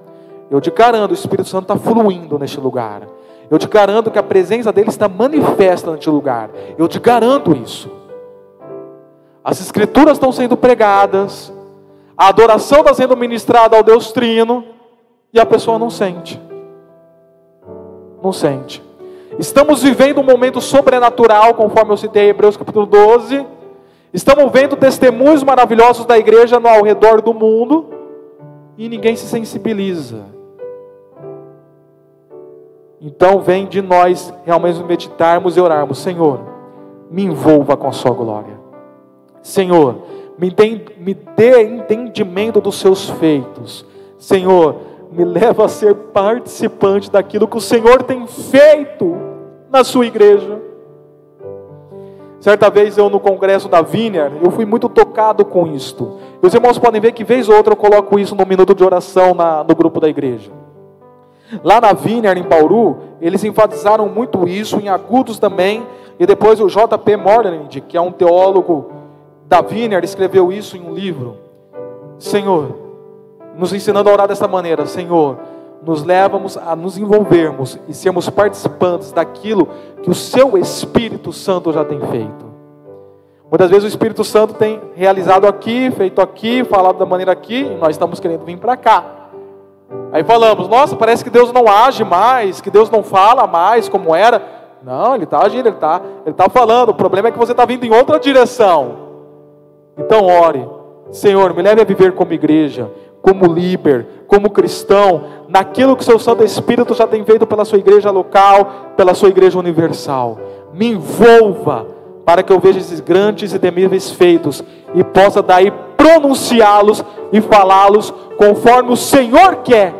Eu te garanto, o Espírito Santo está fluindo neste lugar. Eu te garanto que a presença dele está manifesta neste lugar. Eu te garanto isso. As escrituras estão sendo pregadas, a adoração está sendo ministrada ao Deus Trino, e a pessoa não sente. Não sente. Estamos vivendo um momento sobrenatural, conforme eu citei em Hebreus capítulo 12 Estamos vendo testemunhos maravilhosos da igreja ao redor do mundo e ninguém se sensibiliza. Então vem de nós realmente meditarmos e orarmos, Senhor, me envolva com a sua glória. Senhor, me dê, me dê entendimento dos seus feitos. Senhor, me leva a ser participante daquilo que o Senhor tem feito na sua igreja. Certa vez eu no congresso da Vineyard, eu fui muito tocado com isto. E os irmãos podem ver que vez ou outra eu coloco isso no minuto de oração na, no grupo da igreja. Lá na Vineyard, em Bauru, eles enfatizaram muito isso, em Agudos também, e depois o J.P. Morland, que é um teólogo da Vineyard, escreveu isso em um livro. Senhor, nos ensinando a orar dessa maneira, Senhor, nos levamos a nos envolvermos e sermos participantes daquilo que o seu Espírito Santo já tem feito. Muitas vezes o Espírito Santo tem realizado aqui, feito aqui, falado da maneira aqui, e nós estamos querendo vir para cá. Aí falamos, nossa, parece que Deus não age mais, que Deus não fala mais como era. Não, Ele está agindo, Ele está ele tá falando. O problema é que você está vindo em outra direção. Então ore, Senhor, me leve a viver como igreja, como líder, como cristão, naquilo que o seu Santo Espírito já tem feito pela sua igreja local, pela sua igreja universal. Me envolva para que eu veja esses grandes e temíveis feitos e possa daí pronunciá-los e falá-los conforme o Senhor quer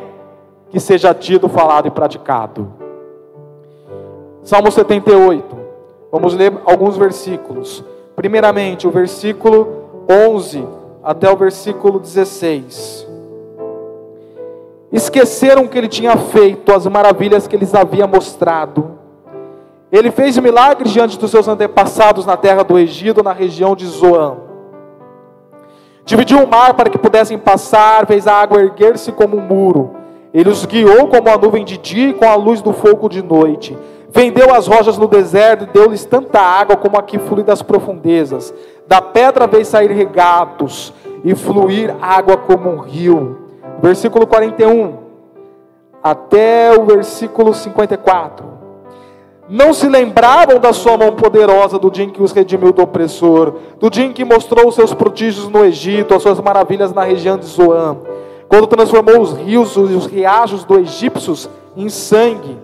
que seja dito, falado e praticado. Salmo 78. Vamos ler alguns versículos. Primeiramente, o versículo 11 até o versículo 16 esqueceram o que ele tinha feito, as maravilhas que eles havia mostrado. Ele fez milagres diante dos seus antepassados na terra do Egito, na região de Zoan. Dividiu o mar para que pudessem passar, fez a água erguer-se como um muro. Ele os guiou como a nuvem de dia e com a luz do fogo de noite. Vendeu as rochas no deserto e deu-lhes tanta água como aqui flui das profundezas. Da pedra veio sair regatos e fluir água como um rio versículo 41 até o versículo 54. Não se lembravam da sua mão poderosa do dia em que os redimiu do opressor, do dia em que mostrou os seus prodígios no Egito, as suas maravilhas na região de Zoan, quando transformou os rios e os riachos do egípcios em sangue.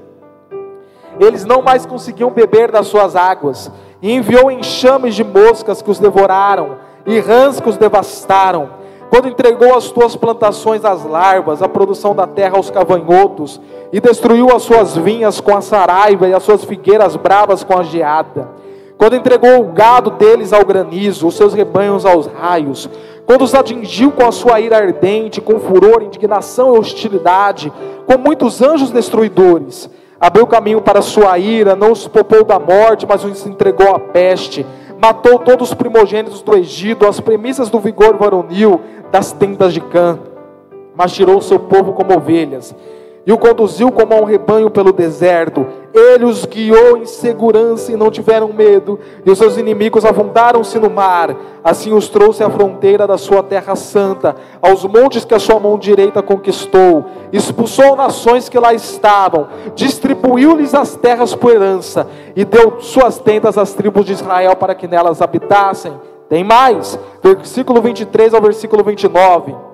Eles não mais conseguiam beber das suas águas, e enviou enxames de moscas que os devoraram, e rãs que os devastaram quando entregou as tuas plantações às larvas, a produção da terra aos cavanhotos, e destruiu as suas vinhas com a saraiva e as suas figueiras bravas com a geada, quando entregou o gado deles ao granizo, os seus rebanhos aos raios, quando os atingiu com a sua ira ardente, com furor, indignação e hostilidade, com muitos anjos destruidores, abriu caminho para a sua ira, não os poupou da morte, mas os entregou à peste, matou todos os primogênitos do Egito, as premissas do vigor varonil das tendas de Cã, mas tirou o seu povo como ovelhas e o conduziu como a um rebanho pelo deserto. Ele os guiou em segurança e não tiveram medo, e os seus inimigos afundaram-se no mar. Assim os trouxe à fronteira da sua terra santa, aos montes que a sua mão direita conquistou. Expulsou nações que lá estavam, distribuiu-lhes as terras por herança, e deu suas tendas às tribos de Israel para que nelas habitassem. Tem mais, versículo 23 ao versículo 29.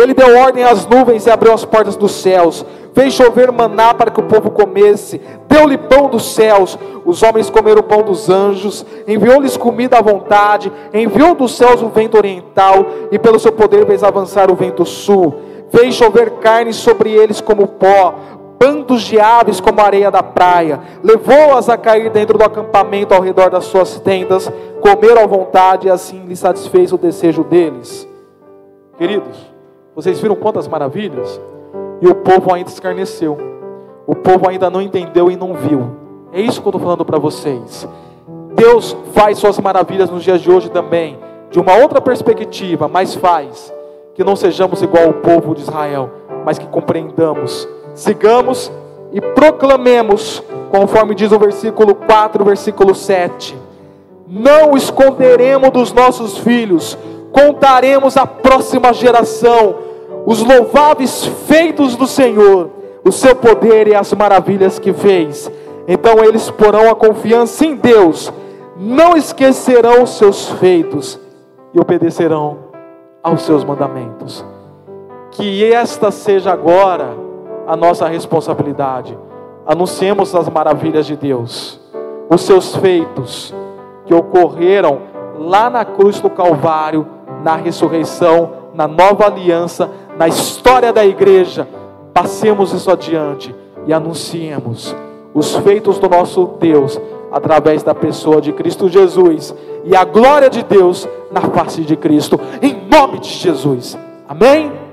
Ele deu ordem às nuvens e abriu as portas dos céus, fez chover maná para que o povo comesse, deu-lhe pão dos céus, os homens comeram o pão dos anjos, enviou-lhes comida à vontade, enviou dos céus o vento oriental, e pelo seu poder fez avançar o vento sul, fez chover carne sobre eles como pó, bandos de aves como a areia da praia, levou-as a cair dentro do acampamento ao redor das suas tendas, comeram à vontade, e assim lhe satisfez o desejo deles. Queridos, vocês viram quantas maravilhas? E o povo ainda escarneceu. O povo ainda não entendeu e não viu. É isso que eu estou falando para vocês. Deus faz suas maravilhas nos dias de hoje também, de uma outra perspectiva, mas faz que não sejamos igual ao povo de Israel, mas que compreendamos, sigamos e proclamemos, conforme diz o versículo 4, versículo 7. Não esconderemos dos nossos filhos, contaremos à próxima geração os louváveis feitos do Senhor, o seu poder e as maravilhas que fez. Então eles porão a confiança em Deus, não esquecerão os seus feitos e obedecerão aos seus mandamentos. Que esta seja agora a nossa responsabilidade. Anunciemos as maravilhas de Deus, os seus feitos que ocorreram lá na cruz do Calvário, na ressurreição, na nova aliança, na história da igreja, passemos isso adiante e anunciemos os feitos do nosso Deus através da pessoa de Cristo Jesus e a glória de Deus na face de Cristo, em nome de Jesus. Amém?